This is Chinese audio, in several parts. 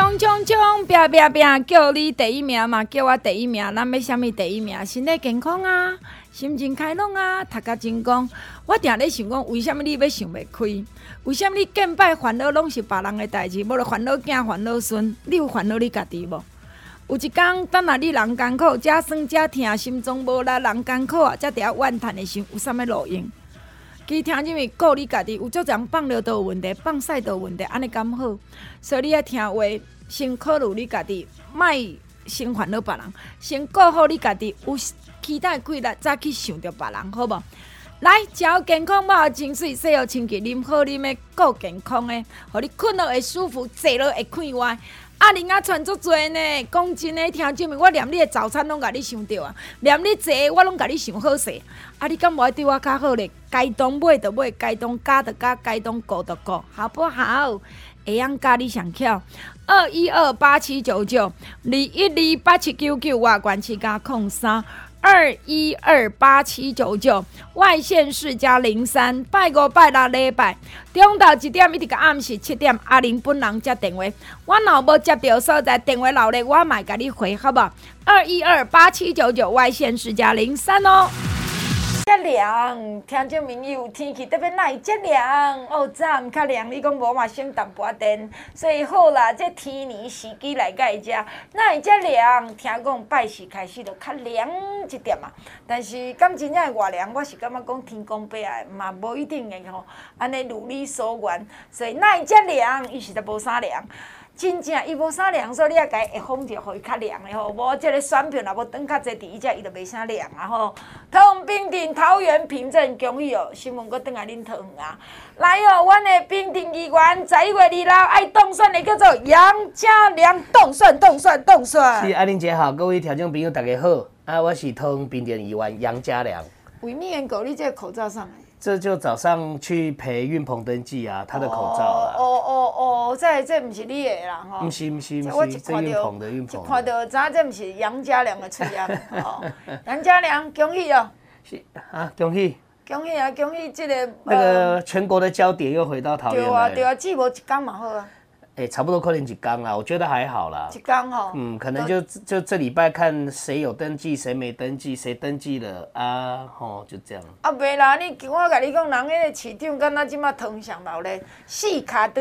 冲冲冲！拼拼拼！叫你第一名嘛，叫我第一名，咱要啥物第一名？身体健康啊，心情开朗啊，读甲精光。我定咧想讲，为什么你要想袂开？为什么你见摆烦恼拢是别人的代志？无就烦恼囝、烦恼孙，你有烦恼你家己无？有一天，等下你人艰苦，才酸才疼，心中无力，人艰苦啊，才得怨叹的时，有啥物路用？其实听啥物顾你家己，有足人放尿都有问题，放屎都有问题，安尼敢好？所以你爱听话，先考虑你家己，莫先烦恼别人，先顾好你家己，有期待几日再去想着别人，好无？来，食好健康，无清水，洗好清洁，啉好啉的，顾健康的，互你困落会舒服，坐落会快活。阿玲啊，穿足多呢，讲真的，听证明我连你的早餐拢甲你想着啊，连你坐我拢甲你想好势。啊，你敢无爱对我较好咧？该当买就买，该当加就加，该当顾就顾，好不好？会用教你上巧，二一二八七九九，二一二八七九九，我关七加空三。二一二八七九九，外线是加零三，拜五拜六礼拜，中昼一点一直到暗时七点，阿玲本人接电话，我若无接到所在电话留咧，我嘛甲你回，好不好？二一二八七九九，外线是加零三哦。遮凉，听证明有天气特别耐，遮凉哦，早暗较凉。你讲无嘛，省淡薄仔电，所以好啦，这天年时机来甲伊食，那会遮凉？听讲拜四开始就较凉一点嘛。但是敢真正会偌凉，我是感觉讲天公伯啊，嘛无一定的吼，安尼如你所愿。所以那会遮凉？伊是都无啥凉。真正伊无啥凉，所以你也该会风就互伊较凉的吼。无即个选票若无等较侪伫伊遮，伊就袂啥凉啊吼。通平顶桃园平镇恭喜哦，新闻阁转来恁桃园啊。来哦，阮的平顶议员十一月二号爱当选的叫做杨家良，当选当选当选。是阿玲姐好，各位听众朋友大家好，啊，我是桃园平顶议员杨家良。为咩人搞你这个口罩上来？这就早上去陪运鹏登记啊，他的口罩啊。哦哦哦，这这不是你的啦，吼。不是不是不是，这运鹏的运鹏。看到咱这不是杨家良的出样？哦，杨家良，恭喜哦。是啊，恭喜。恭喜啊，恭喜这个。那个全国的焦点又回到桃园了。对啊对啊，只无一天嘛好啊。哎，差不多可能几缸啦，我觉得还好啦。几缸哦？嗯，可能就就这礼拜看谁有登记，谁没登记，谁登记了啊？吼，就这样。啊，袂啦，你我甲你讲，人迄个市场敢若即马通上老咧，四卡都。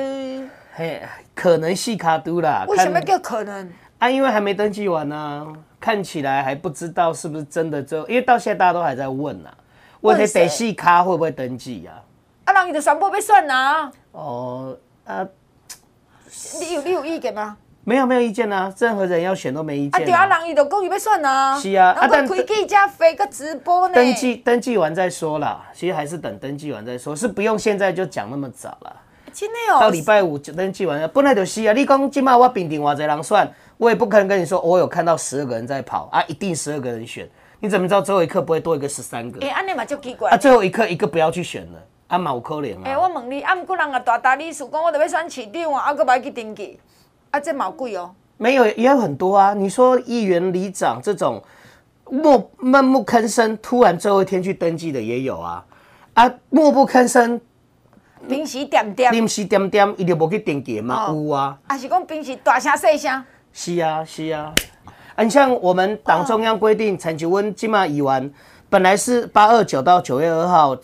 嘿，可能四卡都啦。为什么叫可能？啊，因为还没登记完呢、啊，看起来还不知道是不是真的。就因为到现在大家都还在问呐、啊，问谁得细卡会不会登记呀、啊？啊，人伊就全部要算啊。哦，啊。你有你有意见吗？没有没有意见啊，任何人要选都没意见啊。啊对啊，人伊就讲伊要选啊。是啊，啊但开记者会个直播呢。登记登记完再说啦，其实还是等登记完再说，是不用现在就讲那么早了。真的哦。到礼拜五就登记完了，本来就是啊。你讲今麦我平定偌济人算，我也不可能跟你说我有看到十二个人在跑啊，一定十二个人选。你怎么知道最后一刻不会多一个十三个？哎、欸，安尼嘛就奇怪。啊，最后一刻一个不要去选了。啊，嘛有可能啊！我问你，啊，毋过人啊大大理事讲，我着要选市长啊，啊，阁要去登记，啊，这嘛贵哦。没有，也有很多啊。你说议员、里长这种默闷不吭声，突然最后一天去登记的也有啊。啊，默不吭声，临时点点，临时点点，伊就无去登记嘛？有啊。啊，是讲平时大声细声。是啊，是啊。啊，你像我们党中央规定，陈菊温今嘛议员本来是八二九到九月二号。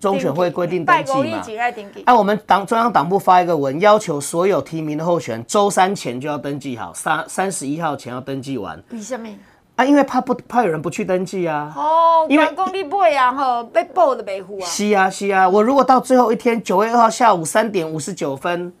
中选会规定登记嘛？哎、啊，我们党中央党部发一个文，要求所有提名的候选人周三前就要登记好，三三十一号前要登记完。为什么？啊，因为怕不怕有人不去登记啊？哦，因为公你买啊，吼，被报的没付啊。是啊，是啊，我如果到最后一天九月二号下午三点五十九分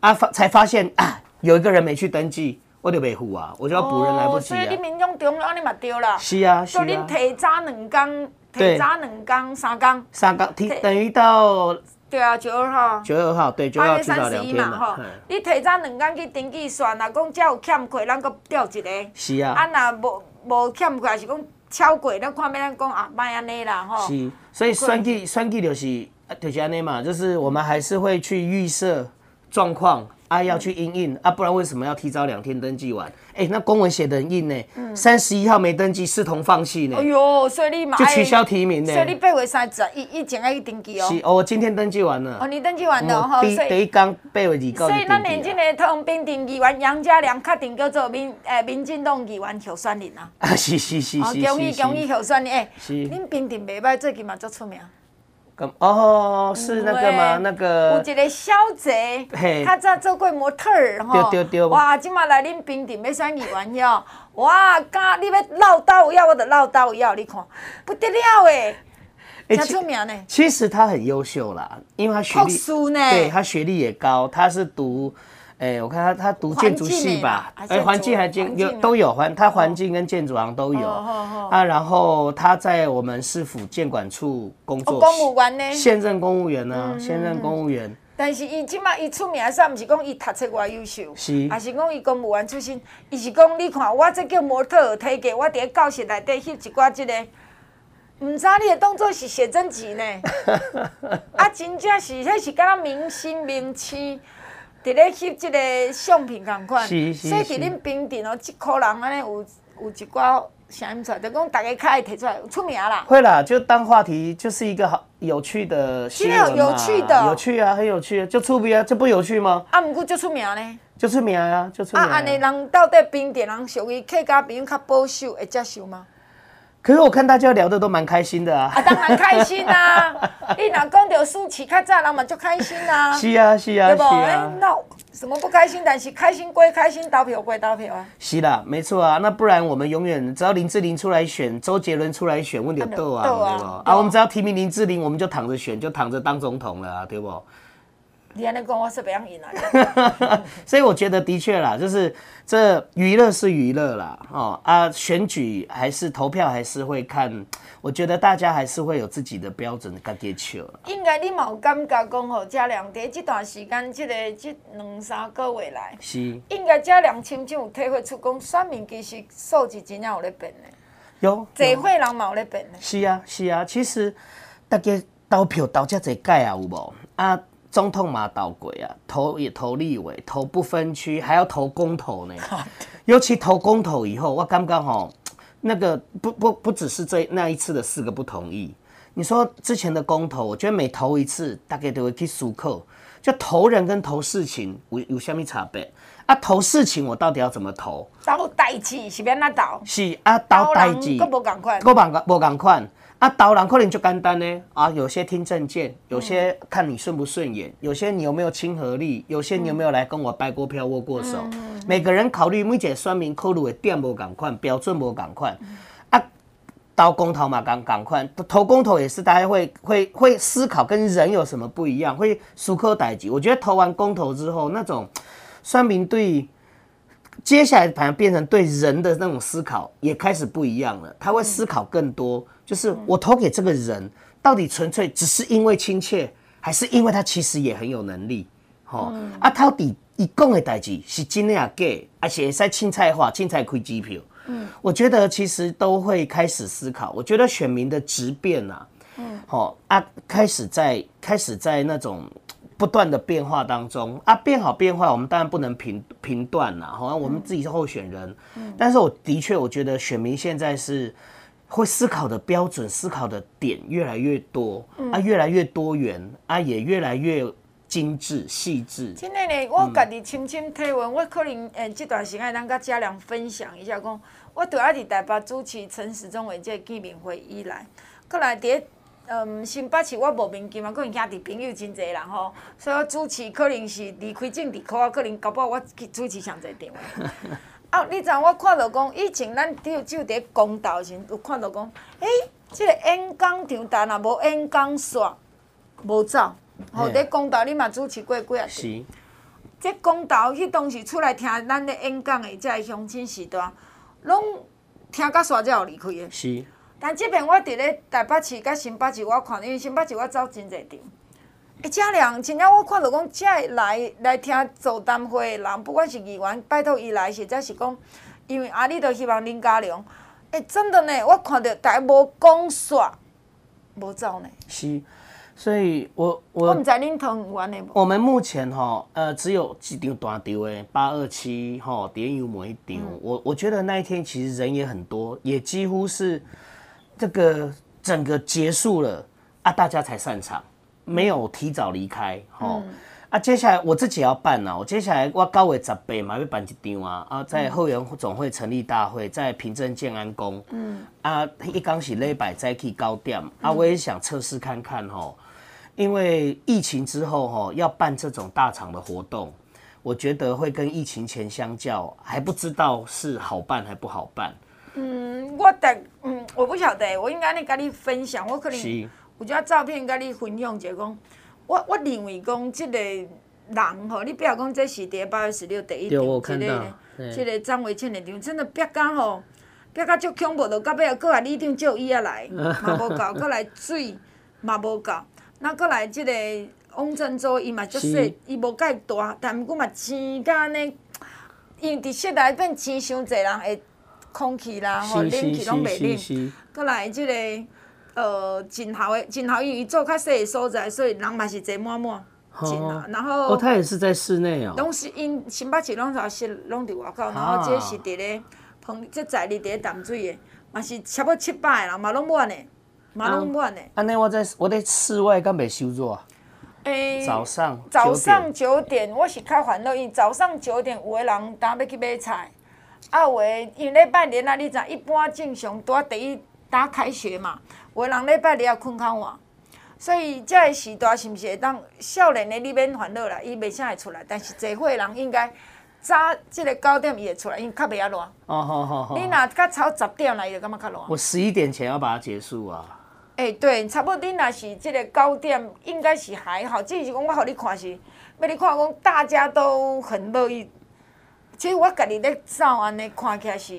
啊发才发现啊有一个人没去登记，我就没付啊，我就要补人来不及啊。哦、所以你民众中央你嘛对啦。是啊，是啊。就恁提早两天。提早两工、三工。三工提等于到。对啊，九月二号。九月二号，对，九月二号提早两天嘛。你提早两工去登记算，若讲只有欠过，咱搁调一个。是啊。啊，若无无欠过，还是讲超过，咱看要咱讲啊，卖安尼啦，吼。是，所以算计算计就是就是安尼嘛，就是我们还是会去预设状况。啊，要去印印啊，不然为什么要提早两天登记完？哎、欸，那公文写的很硬呢，三十一号没登记，视同放弃呢。哎呦，所以你嘛就取消提名呢。所以你八月三十一以前要去登记哦。是哦，我今天登记完了。哦，你登记完了哈。第第一刚八月二号。所以咱年轻的同平定议员杨家良确定叫做民诶民进党议员候选人啊。啊，是是是是。恭喜恭喜候选人诶。是。恁平定袂歹，最近嘛足出名。哦，是那个吗？那个有一个小姐，她在做过模特儿哈。对对对。哇，今麦来恁平顶要选议员哟！哇，刚你要唠叨要，我就唠叨要，你看不得了诶，真出名呢。其实他很优秀啦，因为他学历，对他学历也高，他是读。哎，我看他他读建筑系吧，哎，环境还建有都有环，他环境跟建筑行都有啊。然后他在我们市府建管处工作，公务员呢，现任公务员呢，现任公务员。但是伊即马伊出名，煞毋是讲伊读册偌优秀，是，还是讲伊公务员出身？伊是讲你看我这叫模特儿体格，我伫教室内底翕一寡即个，毋知你的动作是写真集呢？啊，真正是，迄是敢若明星名妻。伫咧翕即个相片共款，所以伫恁平定哦，即箍人安尼有有一寡声音出来，就讲大家较爱提出来，有出名啦。会啦，就当话题，就是一个好有趣的新闻嘛。有趣的，有趣啊，很有趣，就出名啊，这不有趣吗？啊，毋过就出名呢，就出名啊，就出名。啊，安尼人到底平定人属于客家朋友较保守会接受吗？可是我看大家聊得都蛮开心的啊！啊，当然开心啊！你若讲到苏起较早，人嘛就开心啊！是啊，是啊，是啊。那什么不开心？但是开心归开心，投票归投票啊！是啦，没错啊。那不然我们永远只要林志玲出来选，周杰伦出来选，问题多啊，对不？啊，我们只要提名林志玲，我们就躺着选，就躺着当总统了啊，对不？你还能讲我是不样赢啊？所以我觉得的确啦，就是这娱乐是娱乐啦，哦啊，选举还是投票还是会看，我觉得大家还是会有自己的标准跟追求。应该你冇感觉讲吼，嘉良在这段时间，这个这两三个月来，是应该嘉良亲像有体会出讲，选民其实数字真正有咧变的。有，这会人冇咧变的。是啊，是啊，其实大家投票投遮侪届啊，有无啊？总统嘛倒鬼啊，投也投立委，投不分区，还要投公投呢。尤其投公投以后，我刚刚好，那个不不不只是这那一次的四个不同意。你说之前的公投，我觉得每投一次，大概都会去思考，就投人跟投事情有有虾米差别？啊，投事情我到底要怎么投？投代志是要哪投？是啊，投代志，各无共款，各无无共款。啊，导览可能就简单呢。啊，有些听证件，有些看你顺不顺眼，有些你有没有亲和力，有些你有没有来跟我拜过票、握过手。嗯、每个人考虑每一个选民考虑的点无共款，标准无共款。啊，投公投嘛，共共款，投公投也是大家会会会思考跟人有什么不一样，会思考代志。我觉得投完公投之后，那种选民对接下来反而变成对人的那种思考也开始不一样了，他会思考更多。就是我投给这个人，到底纯粹只是因为亲切，还是因为他其实也很有能力？吼、嗯、啊，到底一共的代志是真的假的，而且在青菜化、青菜亏机票。嗯，我觉得其实都会开始思考。我觉得选民的质变啊，嗯，好啊，开始在开始在那种不断的变化当中啊，变好变坏，我们当然不能评评断啦。好像我们自己是候选人，嗯，但是我的确我觉得选民现在是。会思考的标准、思考的点越来越多，嗯、啊，越来越多元，啊，也越来越精致、细致。今天呢，我家己深深体会，我可能诶，这段时间咱跟家良分享一下，讲我对阿伫台北主持陈时中的这个见面会以来，过来伫嗯新北市我无面见嘛，可能兄弟朋友真侪人吼，所以我主持可能是离开政治科啊，可能搞不好我主持上侪场。啊！你知影我看到讲，以前咱只有只有伫公道时有看到讲，诶、欸，即、这个演讲场但若无演讲线，无走。吼，伫公道你嘛主持过几啊？是。即公道迄当时出来听咱的演讲的，即个乡亲时代，拢听甲煞才有离开的。是。但即边我伫咧台北市甲新北市，我看因为新北市我走真侪场。诶，家良，真正我看到讲，遮来来听座谈会的人，不管是议员拜托伊来，或者是讲，因为啊，你都希望林佳龙。诶，真的呢，我看到大家无讲煞，无走呢。是，所以我我我毋知恁同完的无。我们目前吼，呃，只有一场大场的八二七吼，点有某一场。嗯、我我觉得那一天其实人也很多，也几乎是这个整个结束了啊，大家才散场。没有提早离开，哦、嗯、啊！接下来我自己要办呐，我接下来我九月十八嘛要办一场啊啊，在后援总会成立大会，在平镇建安宫，嗯啊，一刚是礼拜再去高点、嗯、啊，我也想测试看看吼，因为疫情之后吼要办这种大场的活动，我觉得会跟疫情前相较还不知道是好办还不好办。嗯，我得嗯，我不晓得，我应该跟你分享，我可能。有张照片甲你分享者，讲我我认为讲即个人吼，你不要讲这是第八月十六第一场，即、这个即个张维倩的场，真的逼甲吼，逼甲足恐怖，到到尾啊，阁来李长叫伊啊来，嘛无够，搁来水嘛无够，那搁来即个王振洲伊嘛足细，伊无介大，但毋过嘛钱甲安尼，因为伫室内变钱伤济人会空气啦，吼冷气拢袂冷，阁来即个。呃，真好诶，真好，因为伊做较细诶所在，所以人嘛是坐满满，真啊。然后，哦，他也是在室内哦。拢是因新北市拢是室，拢伫外口。然后这是伫咧澎，这在哩伫咧淡水诶，嘛是差不多七百个人，嘛拢满诶，嘛拢满诶。安尼我在我在室外敢袂收热？诶，早上早上九点，我是较烦恼，因为早上九点有诶人当要去买菜，啊有诶，因为礼拜日啊，你知一般正常拄啊第一打开学嘛。有人礼拜日啊困较晚，所以遮个时段是毋是会当少年的你免烦恼啦，伊袂啥会出来，但是坐会人应该早即个九点伊会出来，因为较袂遐热。哦，好好好。你若较超十点来，伊就感觉较热。我十一点前要把它结束啊。诶、欸，对，差不多你若是即个九点，应该是还好。只是讲我互你看是，要你看讲大家都很乐意。其实我家己咧走安尼看起来是。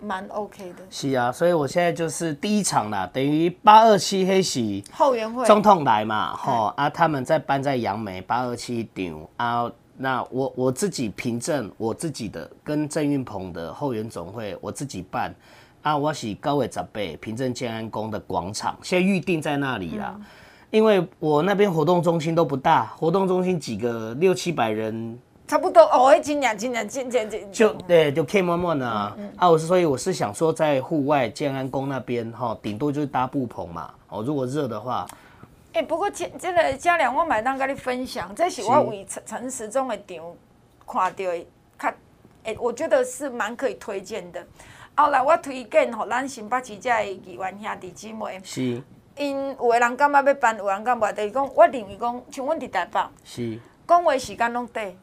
蛮 OK 的，是啊，所以我现在就是第一场啦，等于八二七黑喜后援会总统来嘛，吼啊，他们在搬在杨梅八二七场啊，那我我自己凭证我自己的跟郑运鹏的后援总会我自己办啊，我是九月十八平镇建安宫的广场，现在预定在那里啦，嗯、因为我那边活动中心都不大，活动中心几个六七百人。差不多哦，今年今年今年今就对，就 K 慢慢的啊，嗯嗯、啊，我是所以我是想说，在户外建安宫那边哈，顶多就是搭布棚嘛。哦，如果热的话，哎、欸，不过这这个嘉良，我买单跟你分享，这是我为陈陈时中的场看到的，看，哎，我觉得是蛮可以推荐的。后来我推荐吼，咱新北市这议员兄弟姊妹，是，因有的人感觉要办，有人感觉就是讲，我认为讲，像阮伫台北，是，讲话时间拢短。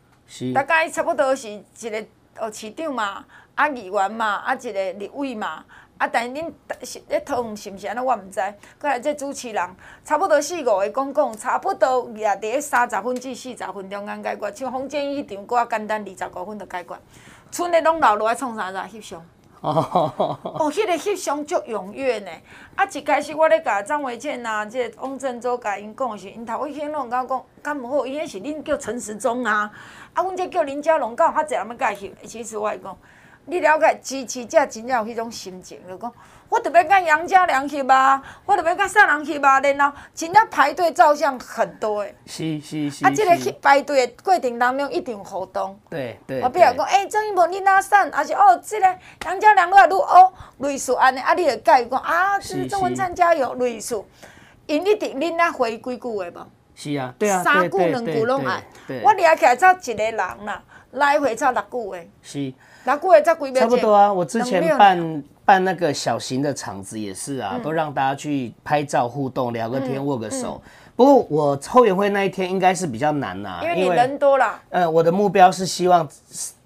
大概差不多是一个哦市长嘛，啊议员嘛，啊一个立委嘛，啊但是恁是咧通是毋是安尼我毋知。过来这主持人差不多四五个讲讲，差不多也伫咧三十分至四十分钟间解决。像洪建义迄场较简单，二十五分就解决。剩的拢留落来创啥子翕相？哦，哦，迄个翕相足踊跃呢。啊，一开始我咧甲张维倩啊，即个翁振洲甲因讲是，因头一天拢甲我讲，敢毋好，伊迄是恁叫陈时中啊。啊，阮这叫林佳龙，敢有较侪人要甲伊翕。其实我来讲，你了解支持者真正有迄种心情，就讲我特别甲杨家良翕啊，我特别甲啥人翕啊，然后真正排队照相很多诶。是是是。啊，这个去排队的过程当中一定有互动。对对。我比如讲，诶，张一鹏你哪散？还是哦，这个杨家良愈来愈乌，类似安尼，啊，你会甲伊讲啊，是郑文灿加油，类似。因一定恁那回几句话无？是啊，对啊，三句两句拢爱。我掠起来才一个人啦，来回才六句话。是，六句话才几秒钟。差不多啊，我之前办办那个小型的场子也是啊，都让大家去拍照互动、聊个天、握个手。不过我后援会那一天应该是比较难呐，因为你人多了。呃，我的目标是希望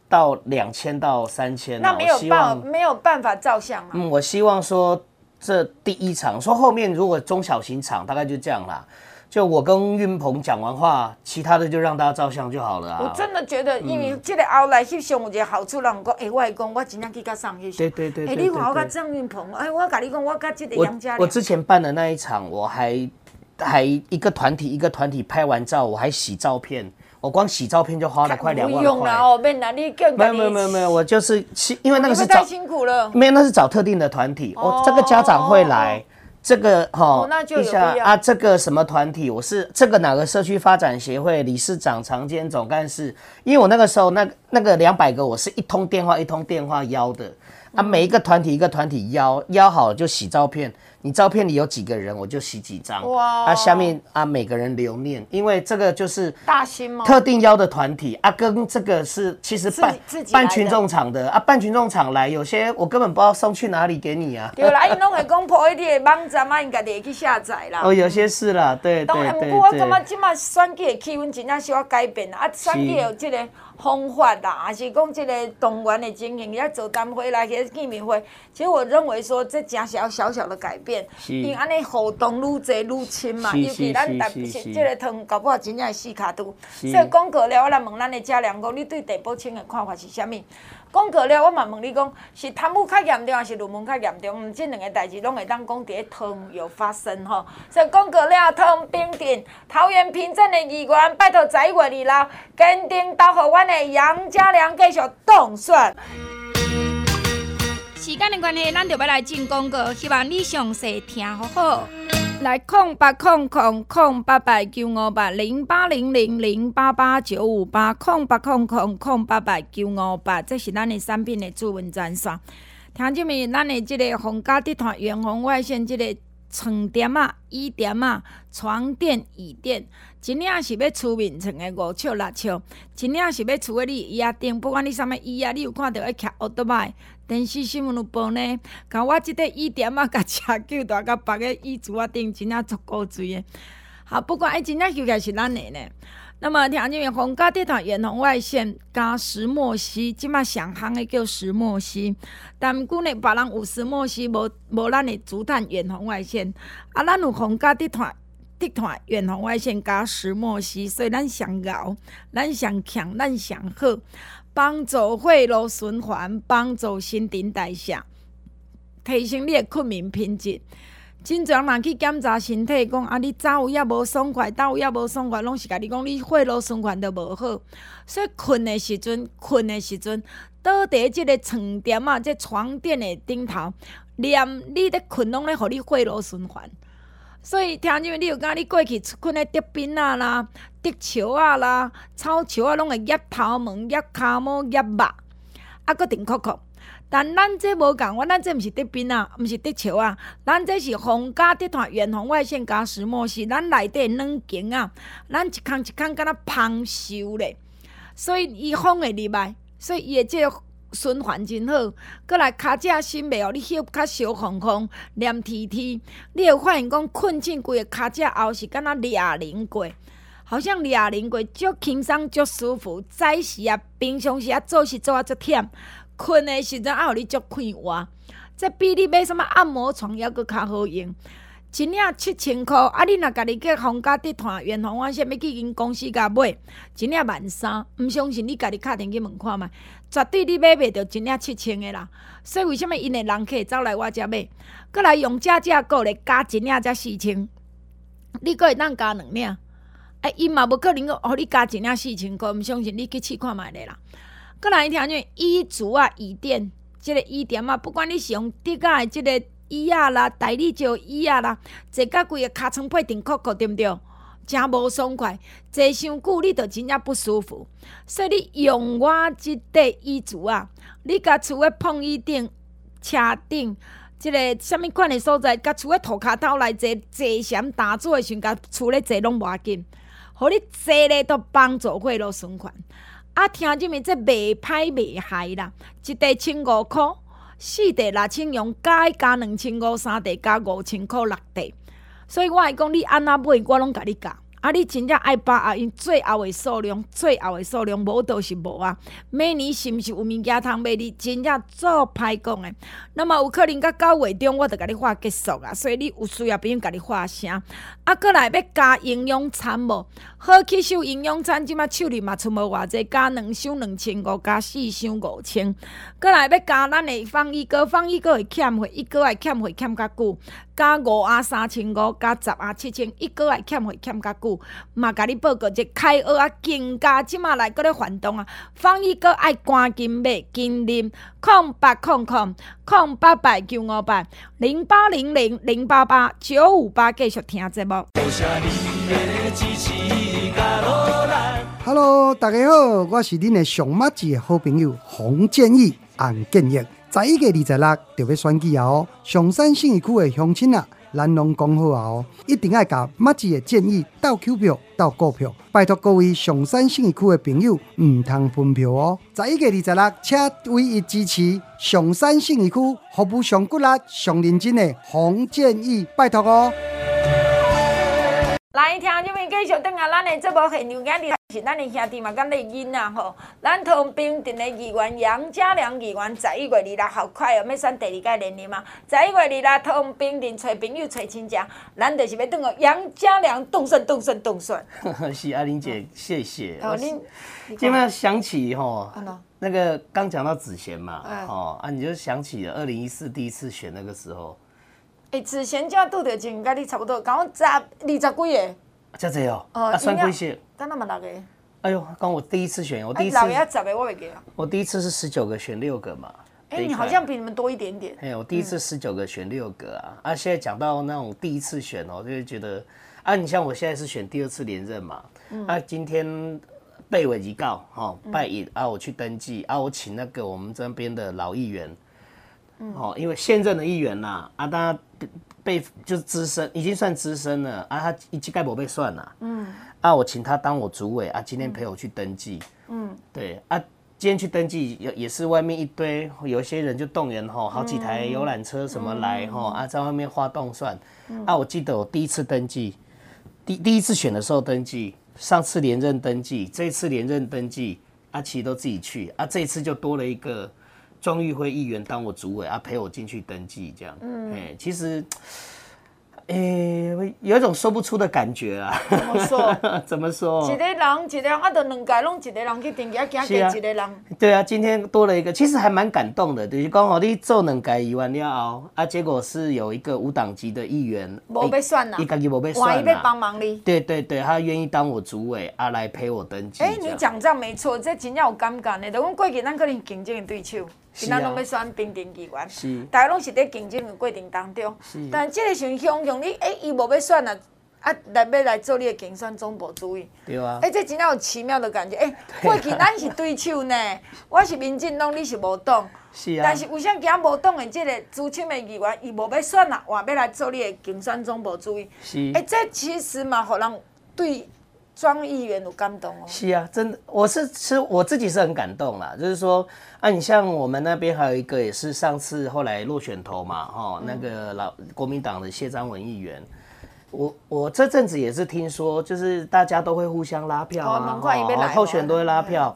到两千到三千。那没有办没有办法照相啊。嗯，我希望说这第一场，说后面如果中小型场大概就这样啦。就我跟运鹏讲完话，其他的就让大家照相就好了啊。我真的觉得，因为这个后来翕相有一个好处，人讲，哎，我来讲，我真正去甲上翕相。对对对。哎，你看我甲张运鹏，哎，我甲你讲，我甲这个杨家我之前办的那一场，我还还一个团体一个团体拍完照，我还洗照片，我光洗照片就花了快两万块。不用了哦，没那你更。没有没有没有没有，我就是因为那个是找。太辛苦了。没有，那是找特定的团体，哦，这个家长会来。这个哈，哦哦、一下啊，这个什么团体？我是这个哪个社区发展协会理事长、常兼总干事。因为我那个时候那那个两百个，我是一通电话一通电话邀的啊，每一个团体一个团体邀邀好了就洗照片。你照片里有几个人，我就洗几张。哇！啊，下面啊，每个人留念，因为这个就是大型吗？特定邀的团体啊，跟这个是其实办办群众场的啊，办群众场来，有些我根本不知道送去哪里给你啊。对啦，因拢会讲破一点的网站嘛，应该得去下载啦。哦，有些是啦，对对对。不过我感觉今麦选举的气氛真正需要改变啦，啊，选举有这个。方法啦，还是讲这个动员的经营，要做单会来去见面会。其实我认为说，这真是要小小的改变，是因为安尼互动愈侪愈亲嘛。尤其咱台这个汤，搞不好真正是四骹拄。所以讲过了，我来问咱的嘉良讲，你对地保清的看法是啥物？讲过了，我嘛问你讲，是贪污较严重，还是论文较严重？嗯，这两个代志拢会当讲伫咧汤有发生吼。所以讲过了，汤平镇桃园平镇的议员拜托十一月二六坚定投予阮的杨家良继续当选。时间的关系，咱就要来进广告，希望你详细听好好。来空八空空空八八九五八零八零零零八八九五八空八空空空八八九五八，这是咱的产品的主文专线。听见没？咱的这个皇家地毯远红外线这个床垫啊、椅垫啊、床垫、椅垫，真正是要出名床的五尺六尺，真正是要出个你椅仔顶，不管你啥物椅啊，你有看到爱徛奥特曼。电视新闻有报呢，甲我即个椅垫啊，甲车救大甲别个椅子啊顶，真正足够水诶。好，不管哎，真正修起是咱诶呢。那么听见没？皇家地毯远红外线加石墨烯，即马上行诶叫石墨烯。但毋过呢，别人有石墨烯，无无咱诶竹炭远红外线。啊，咱有皇家地毯地毯远红外线加石墨烯，所以咱上熬，咱上强，咱上好。帮助血路循环，帮助新陈代谢，提升你的困眠品质。真常人去检查身体，讲啊，你早有也无爽快，倒有也无爽快，拢是甲你讲你血路循环都无好。所以困的时阵，困的时阵，倒伫即个床垫啊，即床垫的顶头，念你咧困，拢咧互你血路循环。所以听见没？你有讲你过去出困咧竹边啊啦。竹树啊啦，草树啊，拢会压头毛、压骹毛、压肉，啊，阁顶扣扣。但咱这无共，我咱这毋是竹边啊，毋是竹树啊，咱这是皇家地毯远红外线加石墨烯，咱内底软件啊，咱一空一空敢若芳锈咧，所以伊风会入来，所以伊个这循环真好。阁来骹只心袂哦，你翕较烧空空，黏贴贴，你会发现讲困进规个骹只后是敢若俩零过。好像俩零过，足轻松，足舒服。早时啊，平常时啊，做事做啊足忝，困的时阵啊，互你足快活。这比你买什么按摩床还阁较好用。一领七千块，啊，你若家己去皇家地毯远红外线要去因公司甲买，一领万三。毋相信你家己敲电去问看觅，绝对你买袂着一领七千的啦。所以为什么因的人客走来我遮买？阁来用价价购咧加一领才四千，你阁会当加两领？哎，伊嘛无可能个，互你加一领四千块，毋相信你去试看觅咧啦。阁来听见衣橱啊、椅垫，即、个椅垫啊，不管你是用竹仔的即个椅仔啦、大理石椅仔啦，坐甲规个尻川背顶扣扣，对毋对？诚无爽快，坐伤久你着真正不舒服。所以你用我即块椅子啊，你甲厝诶碰椅顶、车顶，即、个啥物款的所在，甲厝诶涂骹头来坐坐禅打坐的时阵，甲厝咧坐拢无要紧。互你坐咧都帮助血路循环，啊，听见没？这袂歹袂害啦，一块千五箍，四块六千用加加两千五，三块加五千箍六块。所以我来讲，你安那买，我拢甲你教。啊，你真正爱把啊，因最后的数量，最后的数量无就是无啊。每年是毋是有物件通买？你真正做歹讲诶。那么有可能到九月中，我就甲你画结束啊。所以你有需要，别人甲你画声。啊，过来要加营养餐无？好吸收营养餐，即马手里嘛出无偌济，加两箱两千五，加四箱五千。过来要加咱的放一个，放一个会欠费，一个会欠费欠较久。加五啊三千五，加十啊七千，一个月欠费欠较久。嘛，甲你报告一开学啊，更加即马来搁咧 hoạt 动啊，放一个爱赶紧买，紧啉，空八空空空八八九五八零八零零零八八九五八，继续听节目。Hello，大家好，我是恁的上麻子的好朋友洪建义、洪建业。十一月二十六就要选举啊！哦，上山信义区的乡亲啊，咱拢讲好啊！哦，一定要甲麦子的建议投 Q 票、投股票，拜托各位上山信义区的朋友唔通分票哦！十一月二十六，请唯一支持上山信义区服务上骨力、上认真的洪建义，拜托哦！来听这边继续等下，咱的这部现场今日是咱的兄弟嘛，跟丽英啊吼，咱通平镇的议员杨家良议员，十一月二十好快哦，要选第二届连任嘛。十一月二十桃平镇找朋友找亲戚，咱就是要等哦杨家良当选当选当选。是阿玲姐，谢谢。哦，你今麦想起吼，那个刚讲到子贤嘛，哦啊，你就想起了二零一四第一次选那个时候。诶、欸，之前才拄着前，甲你差不多，讲十二十几个，真济哦，啊算几些？敢那么六个？哎呦，刚我第一次选，我第一次。老爷十个我第一次是十九个选六个嘛。哎、欸，你好像比你们多一点点。哎，我第一次十九个选六个啊，嗯、啊，现在讲到那种第一次选哦，就会觉得，啊，你像我现在是选第二次连任嘛，嗯、啊，今天被委一告，哈，拜一啊，我去登记，啊，我请那个我们这边的老议员。哦，因为现任的议员呐，啊，他被就是资深，已经算资深了啊，他一级干部被算了，嗯，啊，我请他当我主委啊，今天陪我去登记，嗯，对啊，今天去登记也也是外面一堆，有一些人就动员吼，好几台游览车什么来吼，啊，在外面发动算，啊，我记得我第一次登记，第第一次选的时候登记，上次连任登记，这一次连任登记，啊，其实都自己去，啊，这一次就多了一个。庄玉辉议员当我主委啊，陪我进去登记这样。嗯，哎，其实，哎、欸，有一种说不出的感觉啊。怎么说？怎么说？一个人，一个人，啊，都两届拢一个人去登记，啊，加加一个人。对啊，今天多了一个，其实还蛮感动的。就是讲哦，你做两届议员了后，啊，结果是有一个无党籍的议员，没被选呐，一个没被选呐，万一被帮忙哩。对对对，他愿意当我主委啊，来陪我登记。哎、欸，你讲这样没错，这真正有尴尬的。等我过去，咱可能竞争的对手。今仔拢要选平镇议员，是大家拢是在竞争的过程当中。是但即个时候，像你，哎，伊无要选啊，啊，来要来做你的竞选总部主任。对啊。哎，这真正有奇妙的感觉。哎，过去咱是对手呢，我是民进党，你是无党。是啊。但是为啥今无党的即个资深的议员，伊无要选啊，换要来做你的竞选总部主任。是。哎，这其实嘛，互人对。庄议员有感动哦，是啊，真的，我是是我自己是很感动啦。就是说啊，你像我们那边还有一个也是上次后来落选头嘛，哈，那个老国民党的谢章文议员，我我这阵子也是听说，就是大家都会互相拉票啊，候选都会拉票，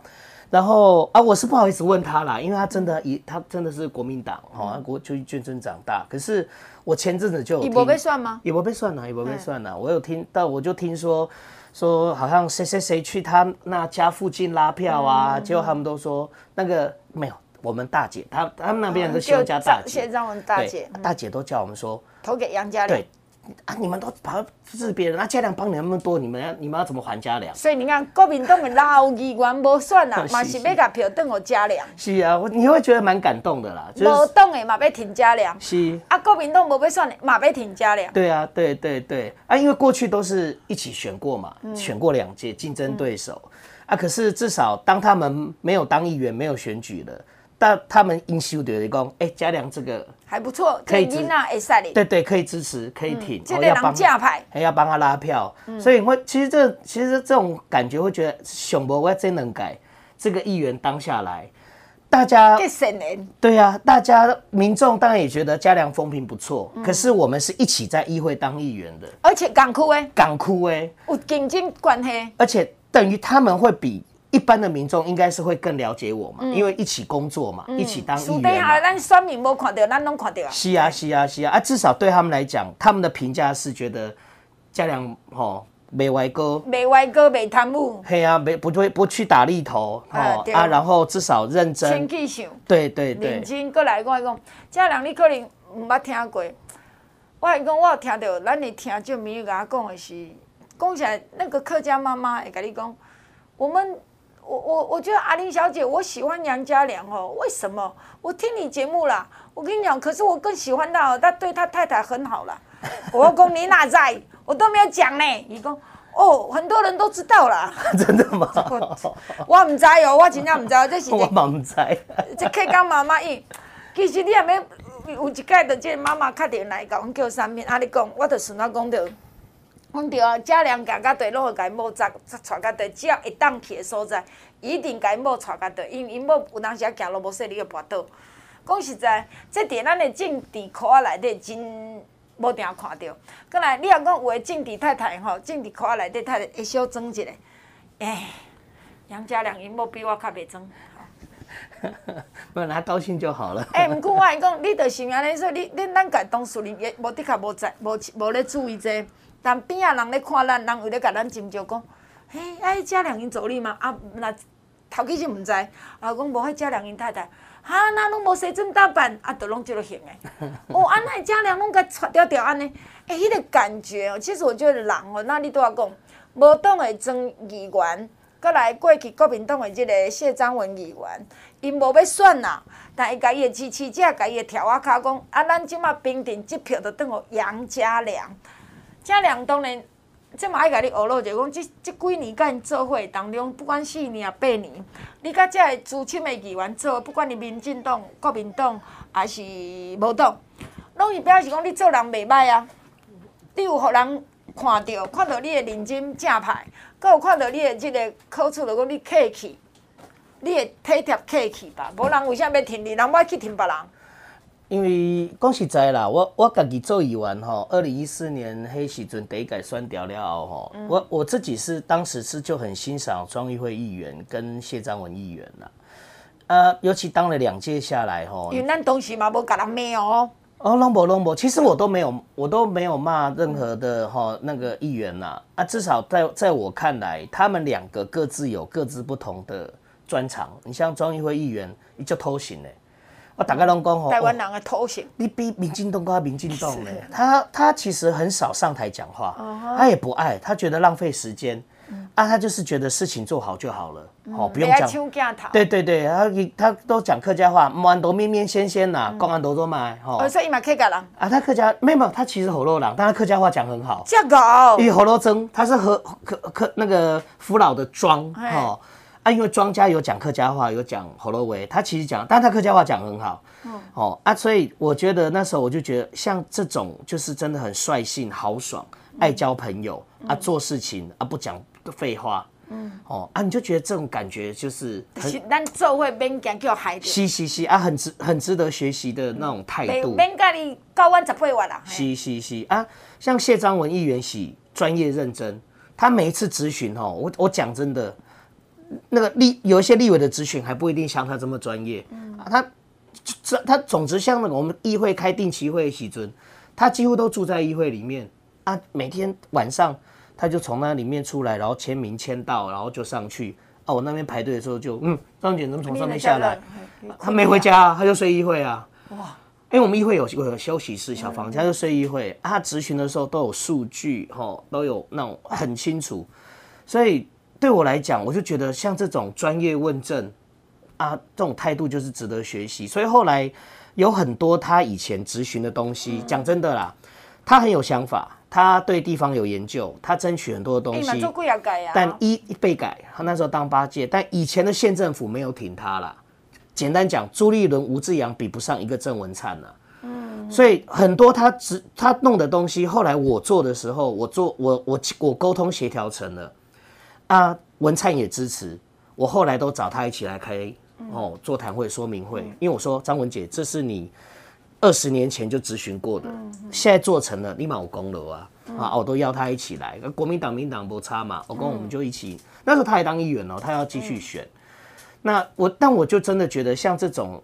然后啊，我是不好意思问他啦，因为他真的以他真的是国民党哈，国就眷村长大，可是我前阵子就有听，有被算吗？有被算了也不被算呢，我有听到，我就听说。说好像谁谁谁去他那家附近拉票啊，结果他们都说那个没有，我们大姐，他他们那边人都叫大姐，大姐，大姐都叫我们说投给杨家良。对。啊！你们都跑支持别人，啊，家良帮你那么多，你们要你们要怎么还家良？所以你看，国民党的老议员无算啦，嘛是要甲票转我家良。是啊，你会觉得蛮感动的啦。无党的嘛要挺家良。是啊，国民党无要算的嘛要挺家良。对啊，对对对啊，因为过去都是一起选过嘛，嗯、选过两届竞争对手、嗯、啊。可是至少当他们没有当议员、没有选举了。但他们因修的你讲，哎，嘉良这个还不错，可以支持，对对，可以支持，可以挺，这要帮架牌，还要帮他拉票，所以会其实这其实这种感觉会觉得，熊博我真能改这个议员当下来，大家人。对啊，大家民众当然也觉得嘉良风评不错，嗯、可是我们是一起在议会当议员的，而且港区哎，港区哎，有竞争关系，而且等于他们会比一般的民众应该是会更了解我嘛，嗯、因为一起工作嘛，嗯、一起当议员嘛。底下咱选民没看到，咱拢看到啊。是啊，是啊，是啊，啊，至少对他们来讲，他们的评价是觉得嘉良吼。没歪哥，没歪哥，没贪污，嘿啊，没不会不去打立头，哦啊，然后至少认真，对对对，认真过来，我讲，嘉良你可能唔捌听过，我讲我有听到，咱的听众朋友甲我讲的是，讲起来那个客家妈妈会跟你讲，我们，我我我觉得阿玲小姐，我喜欢杨家良哦，为什么？我听你节目啦，我跟你讲，可是我更喜欢他，他对他太太很好了，我讲你哪在？我都没有讲呢，你讲哦，很多人都知道了。真的吗？我唔知哦，我真正唔知道，这是我嘛唔知。这客家妈妈伊，其实你也没有一届的这妈妈打电话来，甲阮叫三遍，啊，你讲，我就顺他讲着，讲着啊，嘉良家家对拢会甲伊某扎带家对，只要会当去的所在，一定甲伊某带家对，因为伊某有当时啊行路无说你个跋倒。讲实在，这伫咱的政治课啊内底真。无定看到，过来你若讲有诶政治太太吼，政治科内底太太会小装一下，哎，杨家良因某比我较袂装。不然他高兴就好了。哎，毋过我来讲，你着是安尼说，你恁咱家同事里也无的确无在无无咧注意这个，但边仔人咧看咱，人有咧甲咱斟酌讲，嘿，哎，嘉良因助理嘛？啊，若头家是毋知，啊，讲无迄嘉良因太太。哈，那拢无西装打扮，啊，都拢即落型诶。哦，安尼嘉良拢甲穿条条安尼，诶，迄个感觉哦。其实我觉得人哦，那你都要讲，无党诶庄议员，阁来过去国民党诶即个谢章文议员，因无要选啦，但伊家己诶支持者，家己诶条仔骹讲，啊，咱即马平定即票，就等于杨家良。嘉良当然。即嘛爱甲你学咯，就讲即即几年甲因做伙当中，不管四年啊八年，你甲遮个资深的议员做，不管你民进党、国民党还是无党，拢是表示讲你做人袂歹啊。你有互人看到，看到你的认真正派，阁有看到你的即个好处，就讲你客气，你会体贴客气吧？无人为啥要听你？人要去听别人。因为讲实在啦，我我家己做议员吼，二零一四年迄时阵第一届选掉了后吼，嗯、我我自己是当时是就很欣赏庄议会议员跟谢章文议员啦，呃，尤其当了两届下来吼，因为咱当时嘛无甲人骂哦，哦，拢无拢无，其实我都没有我都没有骂任何的吼那个议员呐，啊，至少在在我看来，他们两个各自有各自不同的专长，你像庄议会议员，你就偷行嘞。我大概拢讲吼，台湾人的头衔、哦，你比民进党高民进党呢？他他其实很少上台讲话，uh huh. 他也不爱，他觉得浪费时间。嗯、啊，他就是觉得事情做好就好了，哦、嗯，不用讲。对对对，他他都讲客家话，满都面面鲜鲜呐，公安都做嘛，吼。所以伊嘛客家人。啊，他客家没有，他其实河洛人，但他客家话讲很好。这个。因为河洛庄，他是和客客那个福老的庄，哈。嘿啊，因为庄家有讲客家话，有讲河洛话，他其实讲，但他客家话讲很好，嗯，哦啊，所以我觉得那时候我就觉得，像这种就是真的很率性、豪爽、爱交朋友、嗯、啊，做事情啊不讲废话，嗯，哦啊，你就觉得这种感觉就是很，咱做会免讲叫海，是是是啊，很值很值得学习的那种态度，免甲你教阮十八万啦，是是是啊，像谢章文议员是专业认真，他每一次咨询哦，我我讲真的。那个立有一些立委的咨询还不一定像他这么专业，嗯，他这他总之像那个我们议会开定期会的时阵，他几乎都住在议会里面。啊，每天晚上他就从那里面出来，然后签名签到，然后就上去。啊，我那边排队的时候就嗯，张姐怎么从上面下来？他没回家，啊他就睡议会啊，哇，因为我们议会有有休息室小房间，他就睡议会。啊，他咨询的时候都有数据哈，都有那种很清楚，所以。对我来讲，我就觉得像这种专业问政啊，这种态度就是值得学习。所以后来有很多他以前咨询的东西，讲真的啦，他很有想法，他对地方有研究，他争取很多的东西。但一一被改，他那时候当八届，但以前的县政府没有挺他啦。简单讲，朱立伦、吴志扬比不上一个郑文灿了。嗯。所以很多他只他弄的东西，后来我做的时候，我做我我我沟通协调成了。啊，文灿也支持我，后来都找他一起来开哦座谈会说明会，因为我说张文姐，这是你二十年前就咨询过的，现在做成了，立马有功劳啊啊！我都邀他一起来，国民党、民党不差嘛，我跟我们就一起。那时候他还当议员哦，他要继续选。那我，但我就真的觉得像这种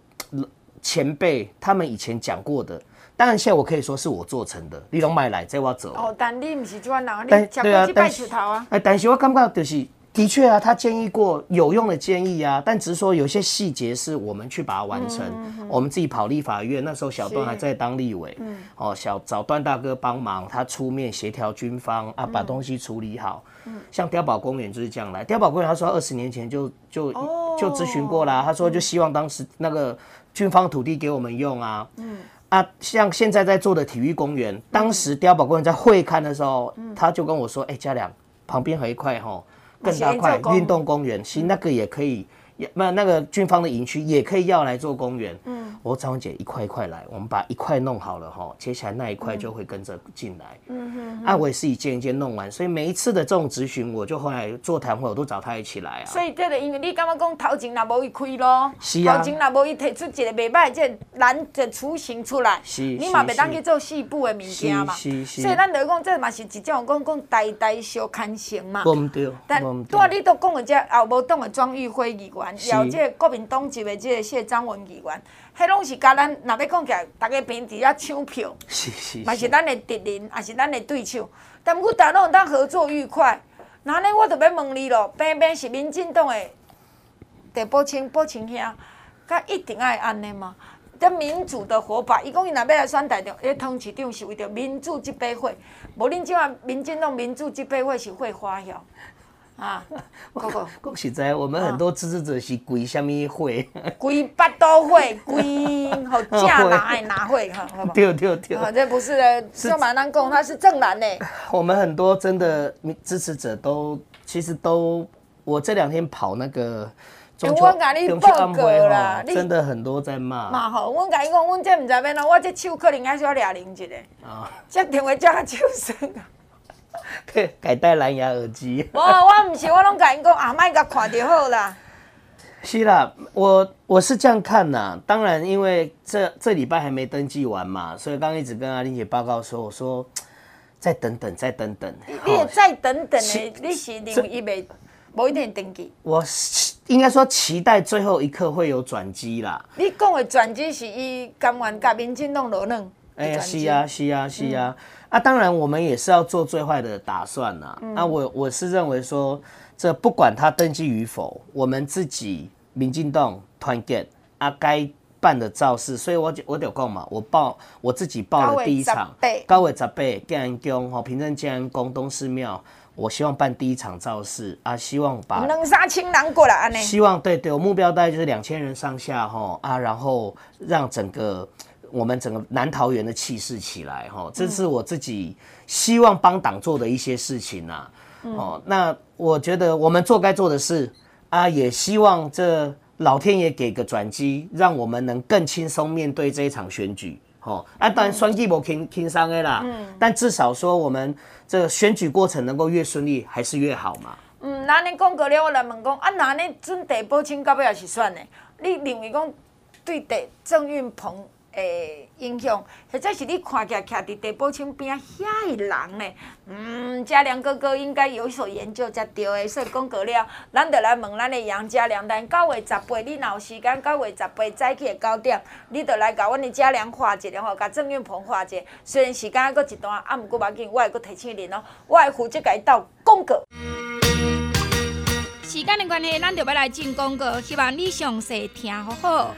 前辈他们以前讲过的。当然，现在我可以说是我做成的，你拢买来，这我走。哦，但你不是这样人，你吃过几摆石头啊？哎，但是我感觉就是，的确啊，他建议过有用的建议啊，但只是说有些细节是我们去把它完成。我们自己跑立法院，那时候小段还在当立委，嗯、哦，小找段大哥帮忙，他出面协调军方啊，把东西处理好。嗯、像碉堡公园就是这样来，碉堡公园他说二十年前就就、哦、就咨询过啦，他说就希望当时那个军方土地给我们用啊。嗯啊，像现在在做的体育公园，当时碉堡公园在会刊的时候，嗯、他就跟我说：“哎、欸，嘉良，旁边还有一块哈更大块运动公园，其实那个也可以。”那那个军方的营区也可以要来做公园。嗯，我张文姐一块一块来，我们把一块弄好了哈，接下来那一块就会跟着进来。嗯哼，啊，我也是一件一件弄完，所以每一次的这种咨询，我就后来座谈会，我都找他一起来啊。所以这个因为你刚刚讲头前那无伊开咯，是啊，头前那无伊提出一个袂歹这蓝的雏形出来，是，你嘛袂当去做细部的物件嘛。是是。所以咱就讲这嘛是一种讲讲代代相传承嘛。不对，但多你都讲的这后无党的庄玉辉议员。有即个国民党籍的即个谢张文议员，迄拢是甲咱，若要讲起来，大家平时啊抢票，是是，嘛是咱的敌人，也是咱的对手。但不过大家拢当合作愉快。那呢，我就要问你咯，偏偏是民进党的陈宝清、宝清兄，甲一定爱安尼吗？这民主的火把，伊讲伊若要来选台中，迄通市长是为着民主这杯会，无恁即啊民进党民主这杯会是会花晓。啊，哥哥，讲实在，我们很多支持者是鬼什么会？鬼八都 会，鬼好正蓝的蓝会，哈，对对对，这不是的，是马南公，他是正蓝呢。我们很多真的支持者都，其实都，我这两天跑那个中秋中秋晚会啦，真的很多在骂。骂吼，我甲伊讲，我这唔知要哪，我这手可能还是要俩零一个。啊，这电话叫他手声。可以改戴蓝牙耳机。我我唔是，我拢甲因讲啊，麦甲看就好啦。是啦，我我是这样看呐。当然，因为这这礼拜还没登记完嘛，所以刚刚一直跟阿玲姐报告说，我说再等等，再等等。你也再等等呢？你是认为伊未无一定登记？我应该说期待最后一刻会有转机啦。你讲的转机是伊甘愿甲民进弄落卵？哎，是啊，是啊，是啊。啊，当然我们也是要做最坏的打算呐。那、嗯啊、我我是认为说，这不管他登记与否，我们自己民进党团结啊，该办的造势，所以我就我得讲嘛，我报我自己报了第一场高伟杂贝建安宫和平镇建安宫东寺庙，我希望办第一场造势啊，希望把两三千人过来，希望对对，我目标大概就是两千人上下哈啊，然后让整个。我们整个南桃园的气势起来，哈，这是我自己希望帮党做的一些事情呐，哦，那我觉得我们做该做的事啊，也希望这老天爷给个转机，让我们能更轻松面对这一场选举，哦，啊，当然选举不轻轻松的啦，嗯，但至少说我们这选举过程能够越顺利，还是越好嘛。嗯，那你讲过了，我来问讲，啊，那你准备宝清到尾也是算的，你认为讲对的郑运鹏？诶，影响，或者是你看起来徛伫地宝清边遐个人呢？嗯，嘉良哥哥应该有所研究才对的。所以讲过了，咱就来问咱的杨嘉良。但九月十八，你若有时间，九月十八早起的九点，你就来甲阮的嘉良画一下吼，甲郑运鹏画一下。虽然时间还阁一段，啊，毋过无紧，我会阁提醒恁哦，我会负责甲伊斗广告。时间的关系，咱就要来进广告，希望你详细听好好。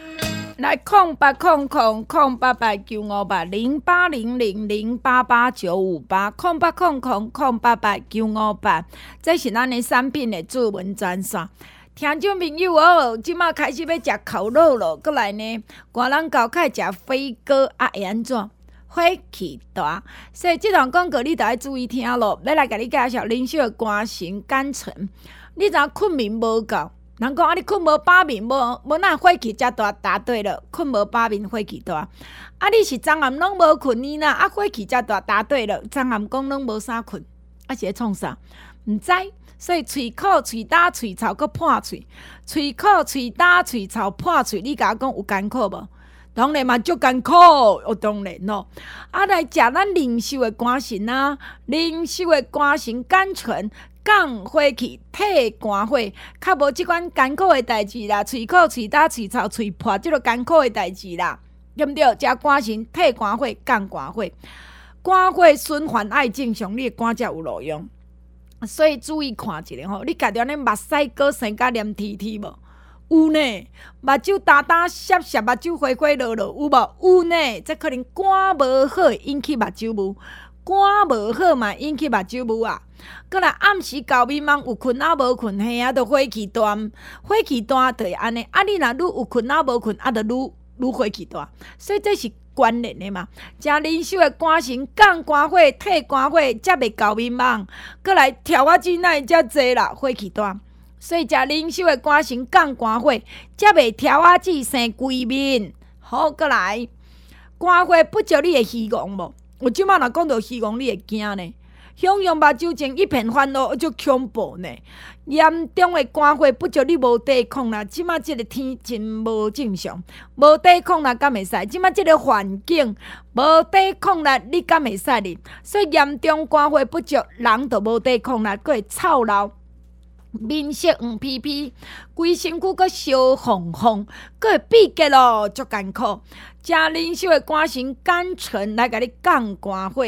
来空八空空空八八九五八零八零零零八八九五八空八空空空八八九五八，这是咱的产品的主文专线。听众朋友哦，即马开始要食烤肉了，过来呢，赶人搞开食飞哥啊，会安怎？火气大，所以这段广告你得要注意听咯。要来给你介绍林秀的肝肾甘醇，你知影困眠无够？人讲啊，你困无饱眠，无无那火气遮大，答对了，困无饱眠，火气大。啊，你是昨暗拢无困呢呐？啊，火气遮大，答对了，昨暗讲拢无啥困，啊是咧创啥？毋知。所以喙苦、喙焦、喙臭，搁破喙。喙苦、喙焦、喙臭、破喙，你甲我讲有艰苦无？当然嘛，足艰苦，哦，当然咯。啊，来食咱灵修的肝肾啊，灵修的肝肾甘醇降火气、退肝火，较无即款艰苦的代志啦。喙苦、喙焦、喙臭、喙破，即个艰苦的代志啦，对毋对？食肝肾退肝火、降肝火，肝火循环爱正常，你诶肝才有路用。所以注意看一下吼，你家己安尼目屎过生甲黏贴贴无？有呢，目睭焦焦涩涩，目睭花花落落，有无？有呢，这可能肝无好引起目睭雾，肝无好嘛引起目睭雾啊。过来暗时搞迷茫，有困啊无困，嘿啊，都火气大，火气大就会安尼。啊，你若愈有困啊无困，啊，就愈愈火气大，所以这是。关联的嘛，食灵修的肝肾降肝火、退肝火，才袂搞迷茫。过来跳啊筋那才侪啦，火气大。所以食灵修的肝肾降肝火，才袂跳啊筋生鬼面。好，过来肝火不就你会虚妄无？我即马若讲到希望，你会惊呢？想用目睭前一片烦恼，就恐怖呢。严重的肝火不足你无抵抗啦？即马即个天真无正常，无抵抗啦，敢会使？即马即个环境无抵抗啦，你敢会使哩？所以严重肝火不足，人都无抵抗啦，佫会操劳。面色黄皮皮，规身躯阁烧红红，阁会闭结咯，足艰苦。食灵修的肝肾甘醇来甲你降肝火，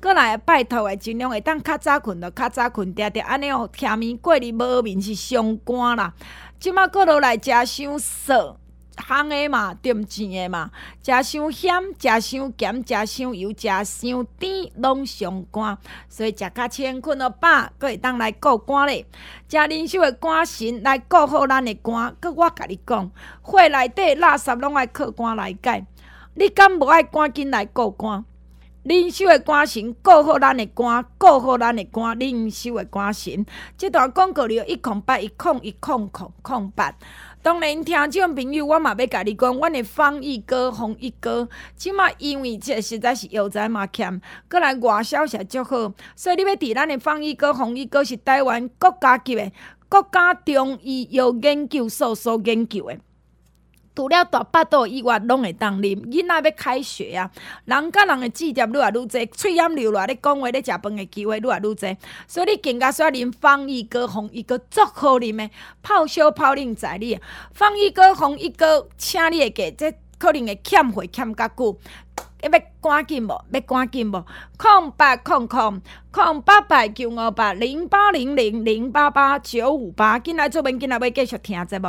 阁来拜托的，尽量会当较早困着较早困，定定安尼哦，天明过日无眠是伤肝啦。即马阁落来食伤涩。烘的嘛，点钱的嘛，食伤咸，食伤咸，食伤油，食伤甜，拢伤肝。所以食较清，困了饱，阁会当来顾肝咧。食灵修的肝肾来顾好咱的肝。阁我甲你讲，血内底垃圾拢爱靠肝来解。你敢无爱赶紧来顾肝？灵修的肝肾顾好咱的肝，顾好咱的肝。灵修的肝肾，这段广告了一空八一空一空空空八。当然，听众朋友，我嘛要甲你讲，阮的方一哥、方一哥，即马因为这实在是药材嘛欠，过来外销也足好，所以你要伫咱的方一哥、方一哥是台湾国家级的国家中医药研究所所研究的。除了大腹肚以外，拢会当啉。囡仔要开学啊，人甲人的志业愈来愈济，喙炎流落，咧讲话咧食饭的机会愈来愈济。所以你更加需要啉方一哥、红一哥，足好啉的。泡烧泡冷在你，方一哥、红一哥，请你会记，这可能会欠会欠较久。要赶紧无？要赶紧无？空八空空空八八九五八零八零零零八八九五八，进来做文，进来要继续听节目。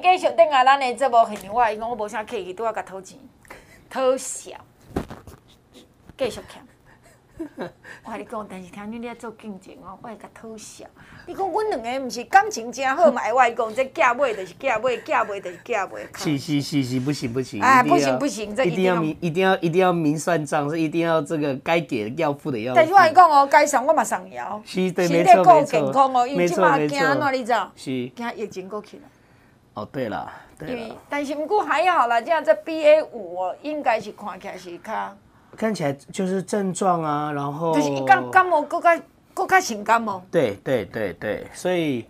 继续等下，咱的节目现场，我伊讲我无啥客气，拄仔甲讨钱，讨笑，继续欠。我跟你讲，但是听你咧做竞争哦，我会甲讨笑。你讲阮两个毋是感情真好嘛？我讲这嫁买就是嫁买，嫁买就是嫁买。是是是是，不行不行。哎，不行不行，这一定要明，一定要一定要明算账，是一定要这个该给要付的要付。但是我讲哦，该上我嘛上要。是对，没错没错。身体够健康哦，因为即马惊安怎你知？是。惊疫情过去了。哦，对了，对了，但是不过还好啦，这样这 B A 五哦，应该是看起来是较，看起来就是症状啊，然后就是一感感冒，更加更加性感冒。对对对对，所以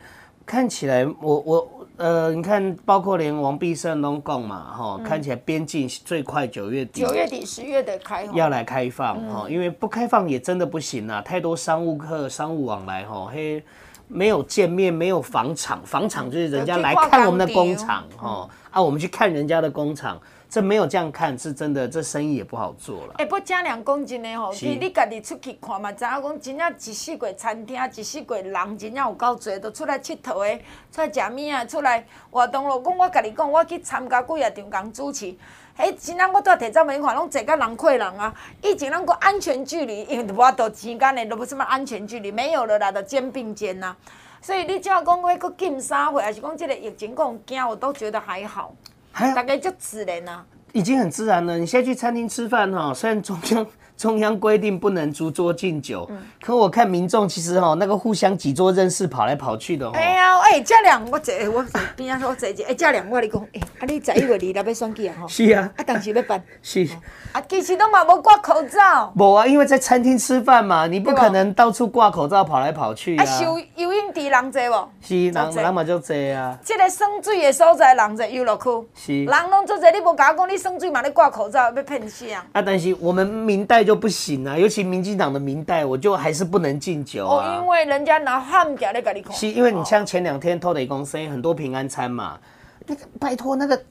看起来我我呃，你看，包括连王必胜都讲嘛，哈、嗯，看起来边境最快九月底，九月底十月的开要来开放哈、嗯，因为不开放也真的不行啊，太多商务客、商务往来哈，嘿。没有见面，没有房厂，房厂就是人家来看我们的工厂，哦，啊，我们去看人家的工厂，这没有这样看，是真的，这生意也不好做了。哎、欸，不加两公斤的吼，其实你家己出去看嘛，知影讲真正一四季餐厅，一四季人真正有够多，都出来佚佗的，出来食物啊，出来活动咯。讲我家己讲，我去参加几啊场工主持。哎，今仔我拄摕照片看，拢坐甲人挤人啊！以前咱个安全距离，因为无多时间嘞都不什么安全距离，没有了啦，都肩并肩呐。所以你只要讲过禁三岁，还是讲这个疫情讲惊，我都觉得还好，还大概就自然啊，已经很自然了。你现在去餐厅吃饭哈，虽然中央。中央规定不能逐桌敬酒，嗯、可我看民众其实哈那个互相挤桌认识跑来跑去的。哎呀，哎，嘉良，我坐我边上说坐一，哎，嘉良，我跟你讲，哎，啊，你十一月二日要选举啊？吼，是啊，啊，当时要办，是。啊，其实都嘛无挂口罩。无啊，因为在餐厅吃饭嘛，你不可能到处挂口罩跑来跑去啊。啊，收游泳池人多无？是，人人嘛就多啊。这个耍水的所在人侪，游乐区。是。人拢做侪，你无甲我讲，你耍水嘛你挂口罩，要骗死？啊，但是我们明代就不行啊，尤。其民进党的明代，我就还是不能敬酒啊。哦，因为人家拿汉甲来给你。是，因为你像前两天偷雷公司很多平安餐嘛，那个拜托那个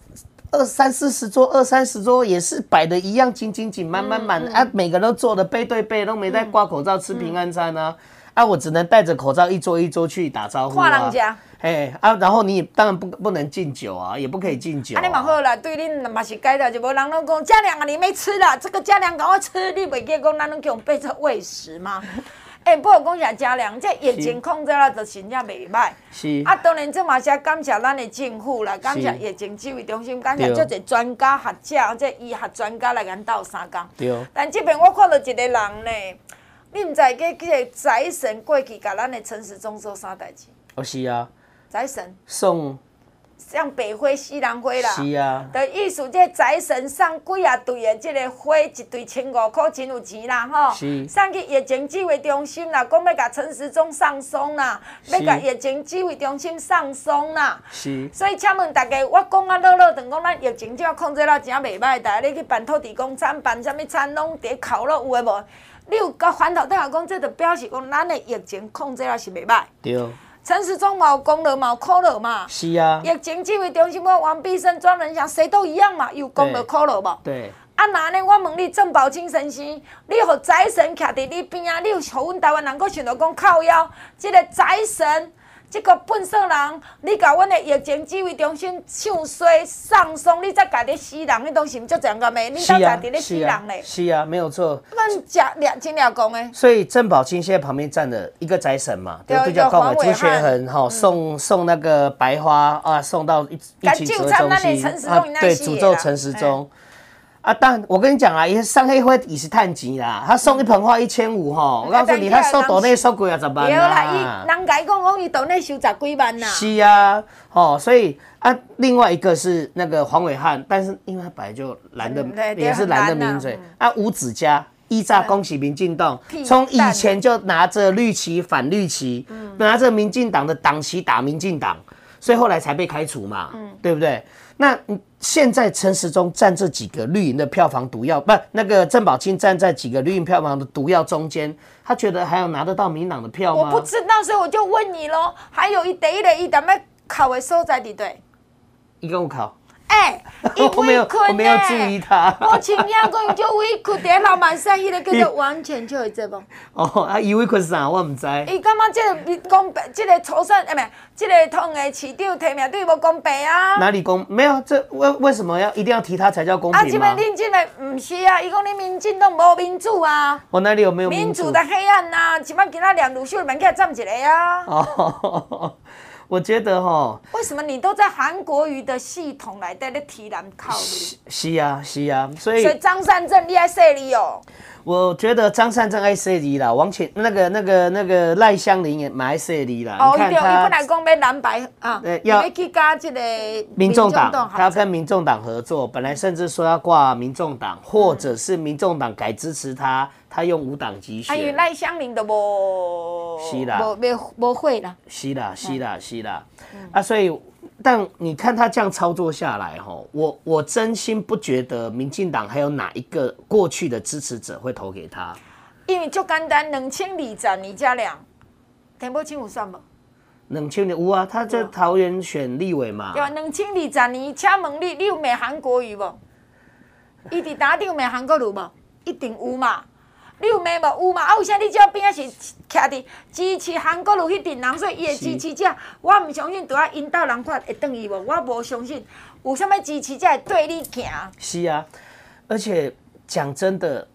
二三四十桌，二三十桌也是摆的一样紧紧紧满满满啊，每个人都坐的背对背，都没戴挂口罩吃平安餐啊。啊，我只能戴着口罩一桌一桌去打招呼啊。哎啊，然后你也当然不不能敬酒啊，也不可以敬酒啊。啊，你蛮好啦，对恁嘛是改的，就无人拢讲嘉良啊，你没吃啦，这个嘉良赶快吃，你袂记讲咱拢叫我备着喂食吗？哎、欸，不过讲一下嘉良，这疫情控制了，就真正袂歹。是。啊，当然这嘛是感谢咱的政府啦，感谢疫情指挥中心，感谢足侪专家学者，这医学专家来咱斗相共。对。但这边我看到一个人呢，你毋知个这个财神过去甲咱的陈时中做啥代志？哦，是啊。财神送，像白花、西兰花啦，是啊，的意思，这财神送几啊对的这个花，一对千五块，真有钱啦吼。是。送去疫情指挥中心啦，讲要甲陈时中送送啦，要甲疫情指挥中心送送啦。是。所以请问大家，我讲啊，乐乐等讲咱疫情就要控制了，真袂歹。大家你去办土地公餐，办啥物餐，拢伫烤肉有诶无？你有甲反头等下讲，这就表示讲咱的疫情控制了是袂歹。对。陈时中冇功劳冇苦劳嘛？是啊。疫情指挥中心我王必胜专人讲，谁都一样嘛，有功劳苦劳嘛。对。啊，那呢？我问你，郑宝清先生，你和财神徛伫你边啊？你有互阮台湾人搁想到讲靠腰，这个财神。这个笨色人，你甲阮的疫情指挥中心唱衰上松，你再家己死人，你都是唔足这样个咩？你到家己咧死人嘞？是啊，没有错。阮假两真两讲诶。所以郑宝清现在旁边站的一个宅神嘛，对对叫黄伟汉，哈送送那个白花啊，送到一一起折中心啊，对，诅咒陈时中。啊，但我跟你讲啊，伊上黑花也是趁钱啦。他送一盆花一千五哈，我告诉你，他收岛内收几啊十万啦。人家讲讲伊岛内收十几万呐。是啊，哦，所以啊，另外一个是那个黄伟汉，但是因为他本来就蓝的，也是蓝的名嘴啊。吴子嘉一炸恭喜民进党，从以前就拿着绿旗反绿旗，拿着民进党的党旗打民进党，所以后来才被开除嘛，对不对？那现在陈时中站这几个绿营的票房毒药，不，那个郑宝清站在几个绿营票房的毒药中间，他觉得还有拿得到民党的票吗？我不知道，所以我就问你喽。还有一第一类，一点要考的所在地对？一共考。哎，我没有，我没有注意他。我请亚公就委屈点老板生意的叫做完全就会这不？哦，啊，伊委屈啥？我唔知。伊感觉这个公平，这个初选，哎，没，这个通的市长提名对无公平啊？哪里公？没有，这为为什么要一定要提他才叫公平吗？啊，这边恁这边不是啊，伊讲你民进党无民主啊。我哪里有没有民主？民主的黑暗呐，起码给他两路秀门槛站起来呀。哦。我觉得哈，为什么你都在韩国瑜的系统来在那提篮考虑？是啊，是啊，所以所以张善政你爱说你哦。我觉得张善政爱说你啦，王前那个那个那个赖香林也蛮爱说你啦。哦，对，他本来讲要蓝白啊，要去加这个民众党，他要跟民众党合作，本来甚至说要挂民众党，或者是民众党改支持他。他用五档机选，还有赖香林的不？是啦，不没不会啦。是啦，是啦，是啦。啊，所以，但你看他这样操作下来，吼，我我真心不觉得民进党还有哪一个过去的支持者会投给他。因为就简单，两千里站你家俩，田伯清有算吗？两千里有啊，他在桃园选立委嘛。对啊，两千里站你请问你，你有买韩国语不？伊伫打顶买韩国语无？一定有嘛。你有没有有嘛？啊，为啥你这边啊是徛伫支持韩国路迄阵人，所以伊的支持者，我唔相信，都要引导人看会等伊无？我无相信有啥物支持者会对你行。是啊，而且讲真的，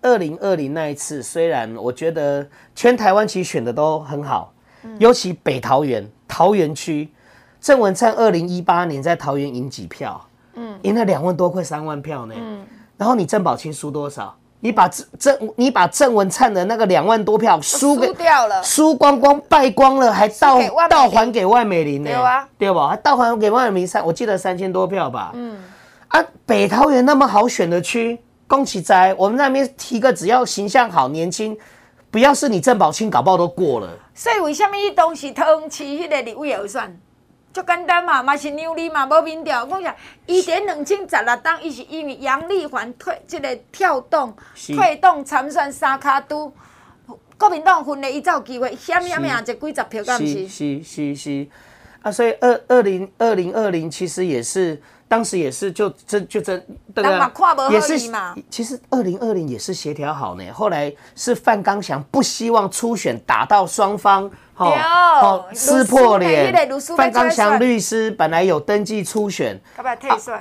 二零二零那一次，虽然我觉得全台湾其实选的都很好，嗯、尤其北桃园桃园区，郑文灿二零一八年在桃园赢几票？嗯，赢了两万多块三万票呢。嗯，然后你郑宝清输多少？你把郑郑你把郑文灿的那个两万多票输给输掉了，输光光败光了，还倒倒还给万美玲呢？有啊，对吧？还倒还给万美玲三，我记得三千多票吧。嗯，啊，北桃园那么好选的区，恭喜在我们那边提个只要形象好、年轻，不要是你郑宝清，搞不好都过了。所以为什么东西通吃迄个立委预算？就简单嘛，嘛是牛力嘛，无民调。我讲一点两千十六档，伊是因为杨丽环退即个跳动退动参选三骹都，国民党分的伊才有机会，险险赢一几十票，敢是？是是是啊，所以二二零二零二零其实也是，当时也是就真就真，对啊，也是其实二零二零也是协调好呢，后来是范刚祥不希望初选打到双方。好，好撕破脸。范刚祥律师本来有登记初选，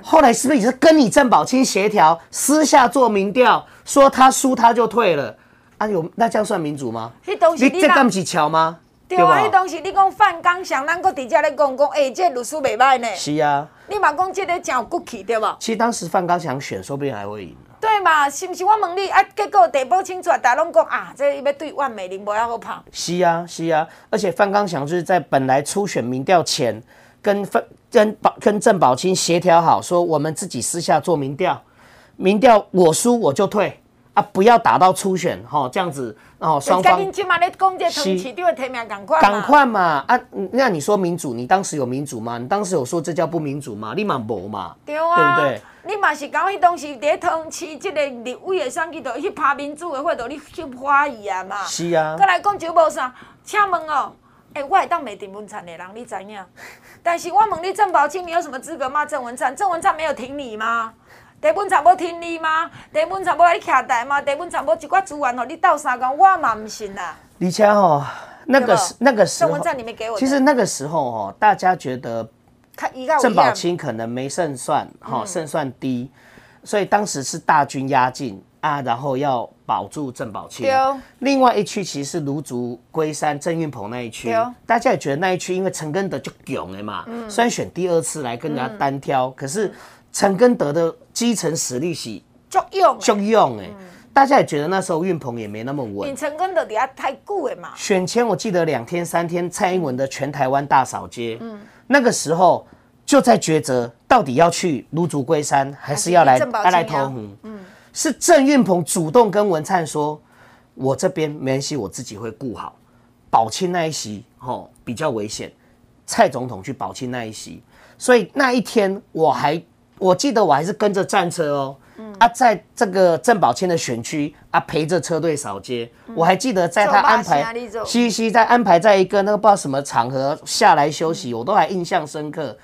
后来是不是也是跟你郑宝清协调，私下做民调，说他输他就退了？啊，有那这样算民主吗？你这干不起桥吗？对啊，迄东西你讲范刚祥，咱搁底下咧讲讲，哎，这律师袂歹呢。是啊，你嘛讲这个真有骨气，对吧？其实当时范刚祥选，说不定还会赢。对嘛？是不是我问你啊？结果地保清出来，大家拢讲啊，这要对万美玲无遐好跑。是啊，是啊，而且范刚祥就是在本来初选民调前，跟范跟宝跟郑宝清协调好，说我们自己私下做民调，民调我输我就退啊，不要打到初选哈，这样子哦，双方。是。赶快赶快嘛啊！那你说民主，你当时有民主吗？你当时有说这叫不民主吗？立马无嘛，对啊，对不对？你嘛是讲迄当时伫通市即个立委的选举，就去拍民主的话，就你去花伊啊嘛。是啊。再来讲就无啥，请问哦，诶、欸，我会当骂郑文灿的人，你知影？但是我问你郑宝清，你有什么资格骂郑文灿？郑文灿没有挺你吗？郑文灿无听你吗？郑文灿无来徛台吗？郑文灿无一寡资源，你斗相共，我嘛唔信啦。而且吼，那个时那个时候，文灿你没给我。其实那个时候哦，大家觉得。郑宝清可能没胜算，哈、嗯，胜算低，所以当时是大军压境啊，然后要保住郑宝清。哦、另外一区其实是芦竹龟山郑运鹏那一区，哦、大家也觉得那一区因为陈根德就勇了嘛，嗯、虽然选第二次来跟人家单挑，嗯、可是陈根德的基层实力是足用，足用哎，大家也觉得那时候运鹏也没那么稳。陈根德底下太贵了嘛。选前我记得两天三天，蔡英文的全台湾大扫街。嗯那个时候就在抉择，到底要去芦竹龟山，还是要来要来投湖？嗯，是郑运鹏主动跟文灿说：“我这边没关系，我自己会顾好。宝清那一席，吼比较危险。蔡总统去宝清那一席，所以那一天我还我记得我还是跟着战车哦。”啊，在这个郑宝清的选区啊，陪着车队扫街，嗯、我还记得在他安排西西在安排在一个那个不知道什么场合下来休息，嗯、我都还印象深刻。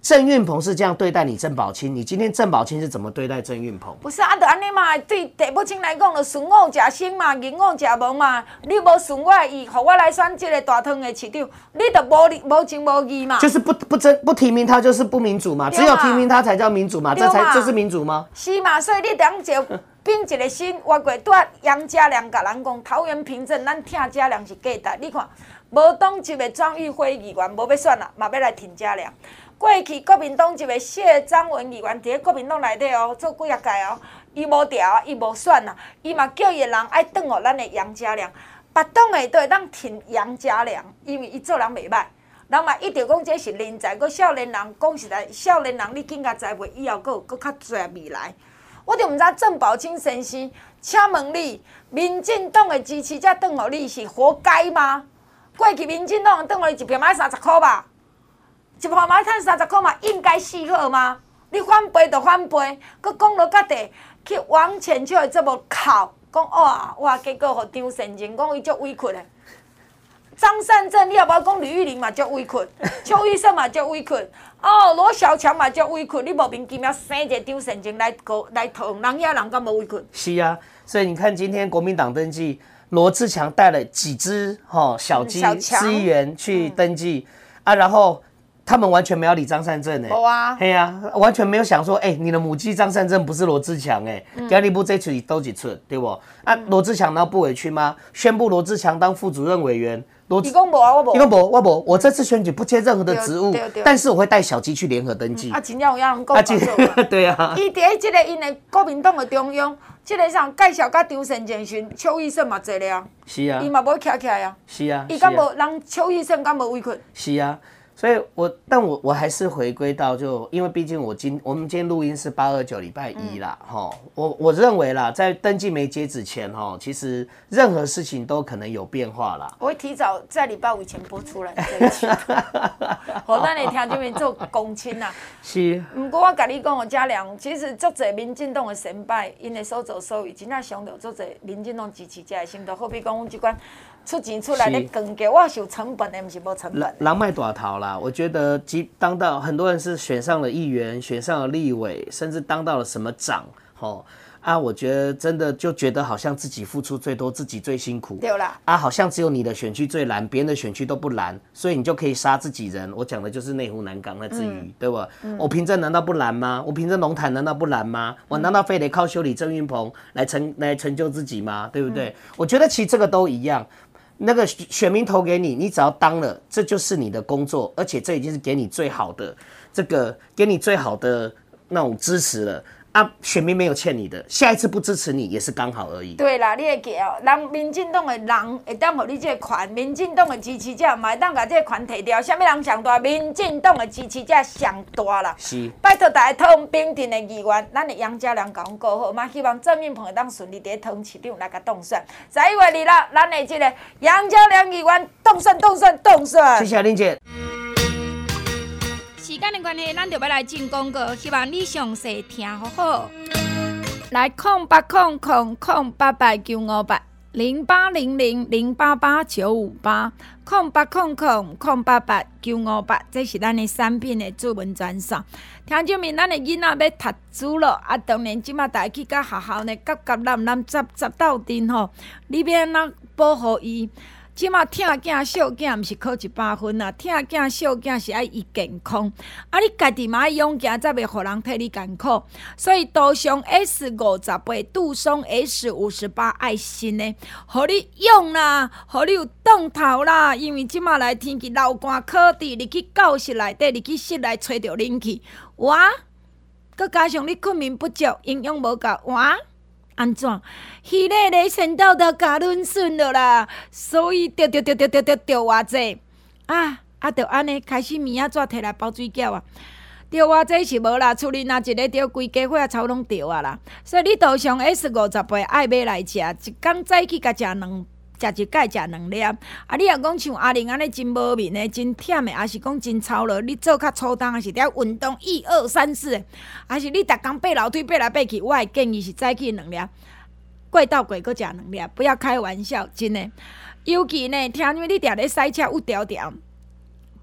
郑运鹏是这样对待你郑宝清，你今天郑宝清是怎么对待郑运鹏？不是啊，就安尼嘛，对郑宝清来讲，就顺我吃生嘛，逆我吃亡嘛。你无顺我的意，让我来选这个大汤的市长，你就无理无情无义嘛。就是不不争不提名他就是不民主嘛，只有提名他才叫民主嘛，这才这是民主吗？是嘛，所以你当就编一个新话过，对杨家良甲人讲，桃园平镇，咱听家良是假的。你看，无当一个庄育辉议员无要选啦，嘛要来听家良。过去国民党一个谢张文议员伫咧国民党内底哦，做几啊届哦，伊无调啊，伊无选啊，伊嘛叫伊个人爱转互咱的杨家良，别党的都会当挺杨家良，因为伊做人袂歹，人嘛一直讲这是人才，个少年人讲实在，少年人你更加栽培，以后阁阁较济未来。我就毋知郑宝清先生，请问你，民进党的支持者转互你是活该吗？过去民进党转互你一票买三十箍吧。一盘买趁三十块嘛，应该死好吗？你翻倍就翻倍，佮讲落较地去王浅秋的这么哭，讲哇哇，结果互张神经讲伊足委屈的。张善政，你也无讲吕玉玲嘛足委屈，邱医生嘛足委屈，哦罗小强嘛足委屈，你莫名其妙生一个张神经来搞来捅人遐人，敢无委屈？是啊，所以你看今天国民党登记，罗志强带了几只吼小鸡资源去登记、嗯、啊，然后。他们完全没有理张善政哎，有啊，嘿啊，完全没有想说，哎、欸，你的母鸡张善政不是罗志强哎，家里不这处都几次，对不？啊，罗志强难道不委屈吗？宣布罗志强当副主任委员，罗志强不啊，我不，你讲不，我不，我这次选举不接任何的职务，但是我会带小鸡去联合登记。啊，真正有人讲，对啊，伊在这个因的国民党的中央，这个上介绍甲张善政选邱医生嘛做了，是啊，伊嘛无徛起来啊，是啊，伊敢无人邱医生敢无委屈，是啊。所以我，我但我我还是回归到就，因为毕竟我今我们今天录音是八二九礼拜一啦，哈、嗯，我我认为啦，在登记没截止前，哈，其实任何事情都可能有变化啦。我会提早在礼拜五前播出来这一期，我等你听这边做公亲呐。是。不过我跟你讲，我嘉良，其实足侪民进党的成败，因为所作所为，真正伤到足侪民进党支持者的心头。好比讲，我们这关。出钱出来的更给我是有成本的，不是无成本。人卖大头啦，我觉得即当到很多人是选上了议员，选上了立委，甚至当到了什么长，吼啊，我觉得真的就觉得好像自己付出最多，自己最辛苦。对啦。啊，好像只有你的选区最蓝，别人的选区都不蓝，所以你就可以杀自己人。我讲的就是内湖南港那支鱼，嗯、对吧？嗯、我平镇难道不蓝吗？我平镇龙潭难道不蓝吗？嗯、我难道非得靠修理郑运鹏来成来成就自己吗？对不对？嗯、我觉得其实这个都一样。那个选民投给你，你只要当了，这就是你的工作，而且这已经是给你最好的，这个给你最好的那种支持了。啊，选民没有欠你的，下一次不支持你也是刚好而已。对啦，你会记哦，人民进党的人会当互你这个权，民进党的支持者嘛会当把这个权摕掉。什么人上大？民进党的支持者上大啦。是。拜托大家通平镇的议员，咱的杨家良讲过好嘛，希望郑运鹏会当顺利在桃园市长来个当选。十一月二日，咱的这个杨家良议员当选，当选，当选。谢谢林姐。时间的关系，咱就要来进广告，希望你详细听好好。来，空八空空空八八九五八零八零零零八八九五八空八空空空八八九五八，这是咱的产品的主文专线。听证明咱的囡仔要读书了，啊，当然即马带去甲学校呢，夹夹揽揽杂杂斗阵吼，你要安怎保护伊？即马疼囝惜囝，毋是考一百分啊！疼囝惜囝是爱伊健康，啊，你家己嘛爱用囝，才袂互人替你艰苦。所以杜尚 S 五十八，杜松 S 五十八爱心的，互你用啦，互你有动头啦。因为即马来天气流汗可伫入去教室内底，入去室内吹着冷气，哇！搁加上你困眠不足，营养无够，哇！安怎？迄个咧先到到加润顺了啦，所以着着着着着着着偌济啊！啊，着安尼开始物仔纸摕来包水饺啊！着偌济是无啦，厝里若一个着规家伙啊，草拢着啊啦！所以你都上 S 五十八爱买来食，一工早起甲食两食一盖食两粒。啊，你若讲像阿玲安尼真无面的，真忝的，还是讲真操劳？你做较粗重，还是了运动？一二三四，还是你逐工爬楼梯爬来爬去？我会建议是早起两粒。过到过阁食两粒，不要开玩笑，真的。尤其呢，听你你定咧赛车有条条，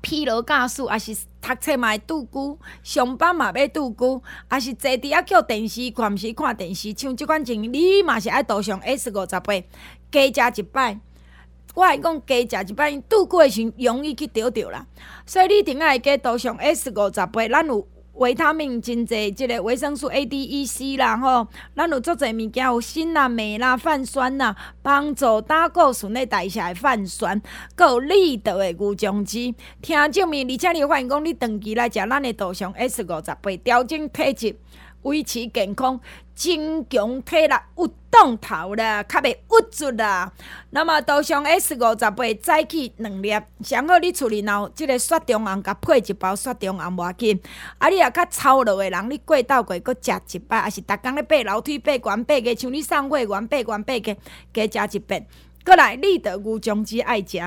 疲劳驾驶，还是读册嘛会拄久，上班嘛要拄久，还是坐伫遐叫电视看，毋是看电视，像即款情，你嘛是爱涂上 S 五十八，加食一摆。我来讲加食一摆，拄过诶时容易去着着啦。所以你顶下加涂上 S 五十八，咱有。维他命真济，即、个维生素 A、D、E、C 啦吼，咱有足侪物件有锌啦、镁啦、泛酸啦，帮助胆固醇的代谢的泛酸，阁有立德的牛樟芝。听证明，而且你发现讲，你长期来食咱的杜尚 S 五十八，调整体质。维持健康，增强体力，有动头啦，较袂郁卒啦。那么杜尚 S 五十八再去两粒，上好你厝里若有即个雪中红，甲配一包雪中红无要紧。啊，你啊较操劳的人，你过到过阁食一摆，还是逐工咧爬楼梯爬悬爬个，像你上会员爬悬爬个，加食一遍。过来，立德牛樟芝爱食，即、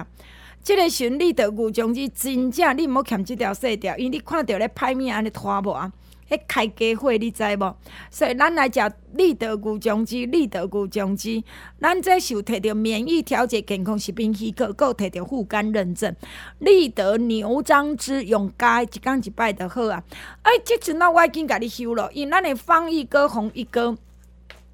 这个循立德牛樟芝真正你毋好欠即条细条，因为你看着咧歹物安尼拖无啊。迄开家会你知无？所以咱来食立德牛樟芝，立德牛樟芝，咱这是有摕到免疫调节健康食品许可，阁有摕到护肝认证。立德牛樟芝用加一工一摆就好啊！哎，即阵啊，我已经甲你收了，因咱的方一哥、红一哥。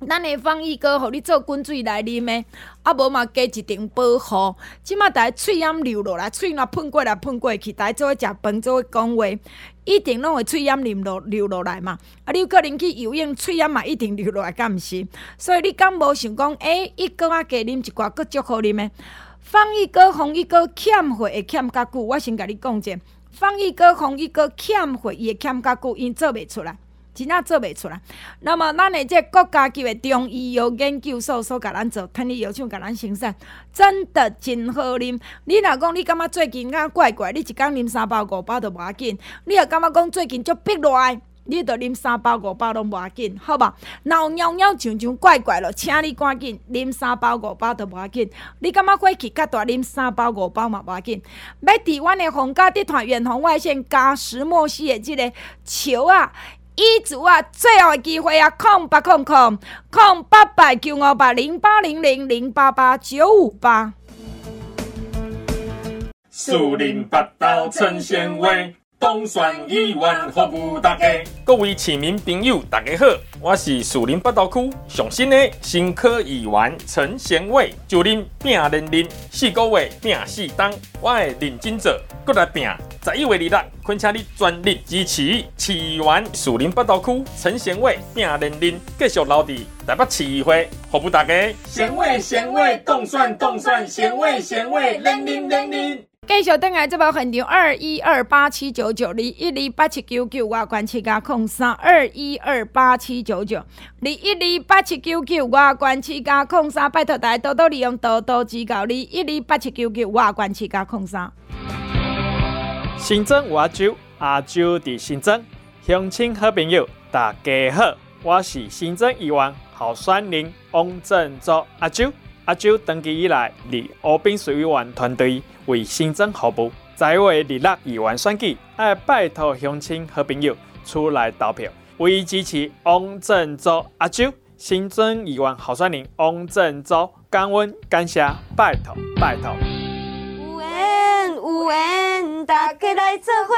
咱的防疫膏，互你做滚水来啉的，啊无嘛加一层保护。即马大家喙炎流落来，喙若喷过来喷过去，大家做伙食饭，做伙讲话，一定拢会喙炎流落流落来嘛。啊，你有可能去游泳，喙炎嘛一定流落来，敢毋是？所以你敢无想讲，诶、欸，一个啊加啉一寡，阁足好啉的。防疫膏、防疫膏欠货会欠较久，我先甲你讲者，防疫膏、防疫膏欠货伊会欠较久，因做袂出来。真正做袂出来。那么，咱的这国家级的中医药研究所所甲咱做，听你药厂甲咱生产，真的真好啉。你若讲你感觉最近啊怪怪，你一工啉三包五包都无要紧。你若感觉讲最近足逼落来，你着啉三包五包拢无要紧，好吧？闹尿尿像像怪怪咯，请你赶紧啉三包五包都无要紧。你感觉火气较大，啉三包五包嘛无要紧。要伫阮的皇家集团远红外线加石墨烯的即个球啊！一组啊，最后的机会啊，空八空空空八百九五八零八零零零八八九五八。树林八道成纤维，冻蒜一碗服务大家。各位市民朋友，大家好，我是树林八道区上新的新科议员陈贤伟，就恁拼练练，四个月拼四档，我会认真做，过来拼。十一月二日，恳请你全力支持市议员树林八道区陈贤伟拼练练，继续留伫台北市议会服务大家。纤维纤维冻蒜冻蒜，纤维纤维练练练练。继续登来这部现场二一二八七九九二一二八七九九外关七加空三二一二八七九九二一二八七九九外关七加空三，拜托大家多多利用，多多指教。二一二八七九九外关七加空三。新增阿周，阿周伫新庄，乡亲好朋友，大家好，我是新庄议员候选人王振洲阿周。阿周登记以来，伫乌兵水委员团队为新增服务，在位二六议员选举，爱拜托乡亲和朋友出来投票，为支持王振洲阿舅。新增议员候选人王振洲，感恩感谢，拜托拜托。有缘大家来做伙，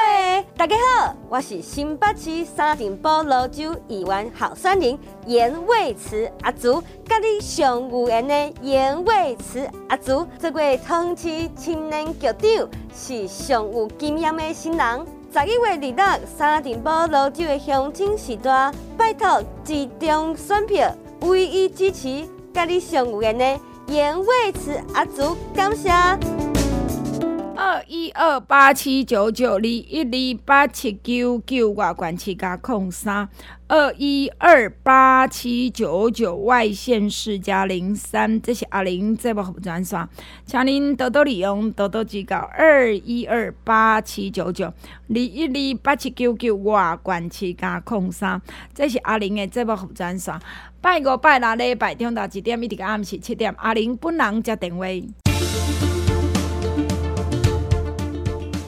大家好，我是新北市沙尘暴老酒议员候选人颜蔚慈阿祖，甲你上有缘的颜蔚慈阿祖，这位同期青年局长是上有经验的新人。十一月二日，沙丁堡芦洲的乡亲时代，拜托集中选票，唯一支持甲你上有缘的颜蔚慈阿祖，感谢。二一二八七九九二一二八七九九外关七加空三二一二八七九九外县市加零三，这是阿玲这部服专线，请您多多利用，多多指教。二一二八七九九二一二八七九九外关七加空三，这是阿玲的这部服专线。拜五拜六礼拜中昼一点一直到暗时七点，阿玲本人接电话。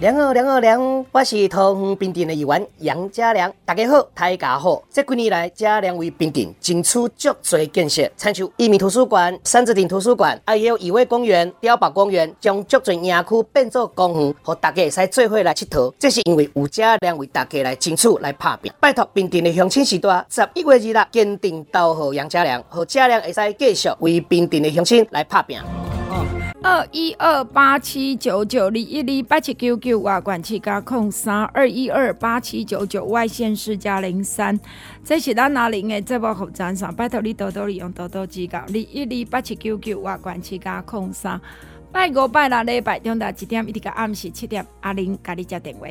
良好，良好，良！我是桃园平镇的议员杨家良，大家好，大家好。这几年来，家良为平镇争取足多建设，参像一民图书馆、三字亭图书馆，还有义伟公园、碉堡公园，将足多园区变作公园，和大家会使做伙来佚佗。这是因为有家良为大家来争取来拍拼。拜托平镇的乡亲时代，十一月二日坚定投予杨家良，和家良会使继续为平镇的乡亲来拍拼。二一二八七九九二一二八七九九外管七加空三二一二八七九九外线四加零三，这是咱拿零的节目服务上，拜托你多多利用，多多指教。二一二八七九九外管七加空三，拜五拜六礼拜中昼一点一直到暗时七点，阿玲甲你接电话。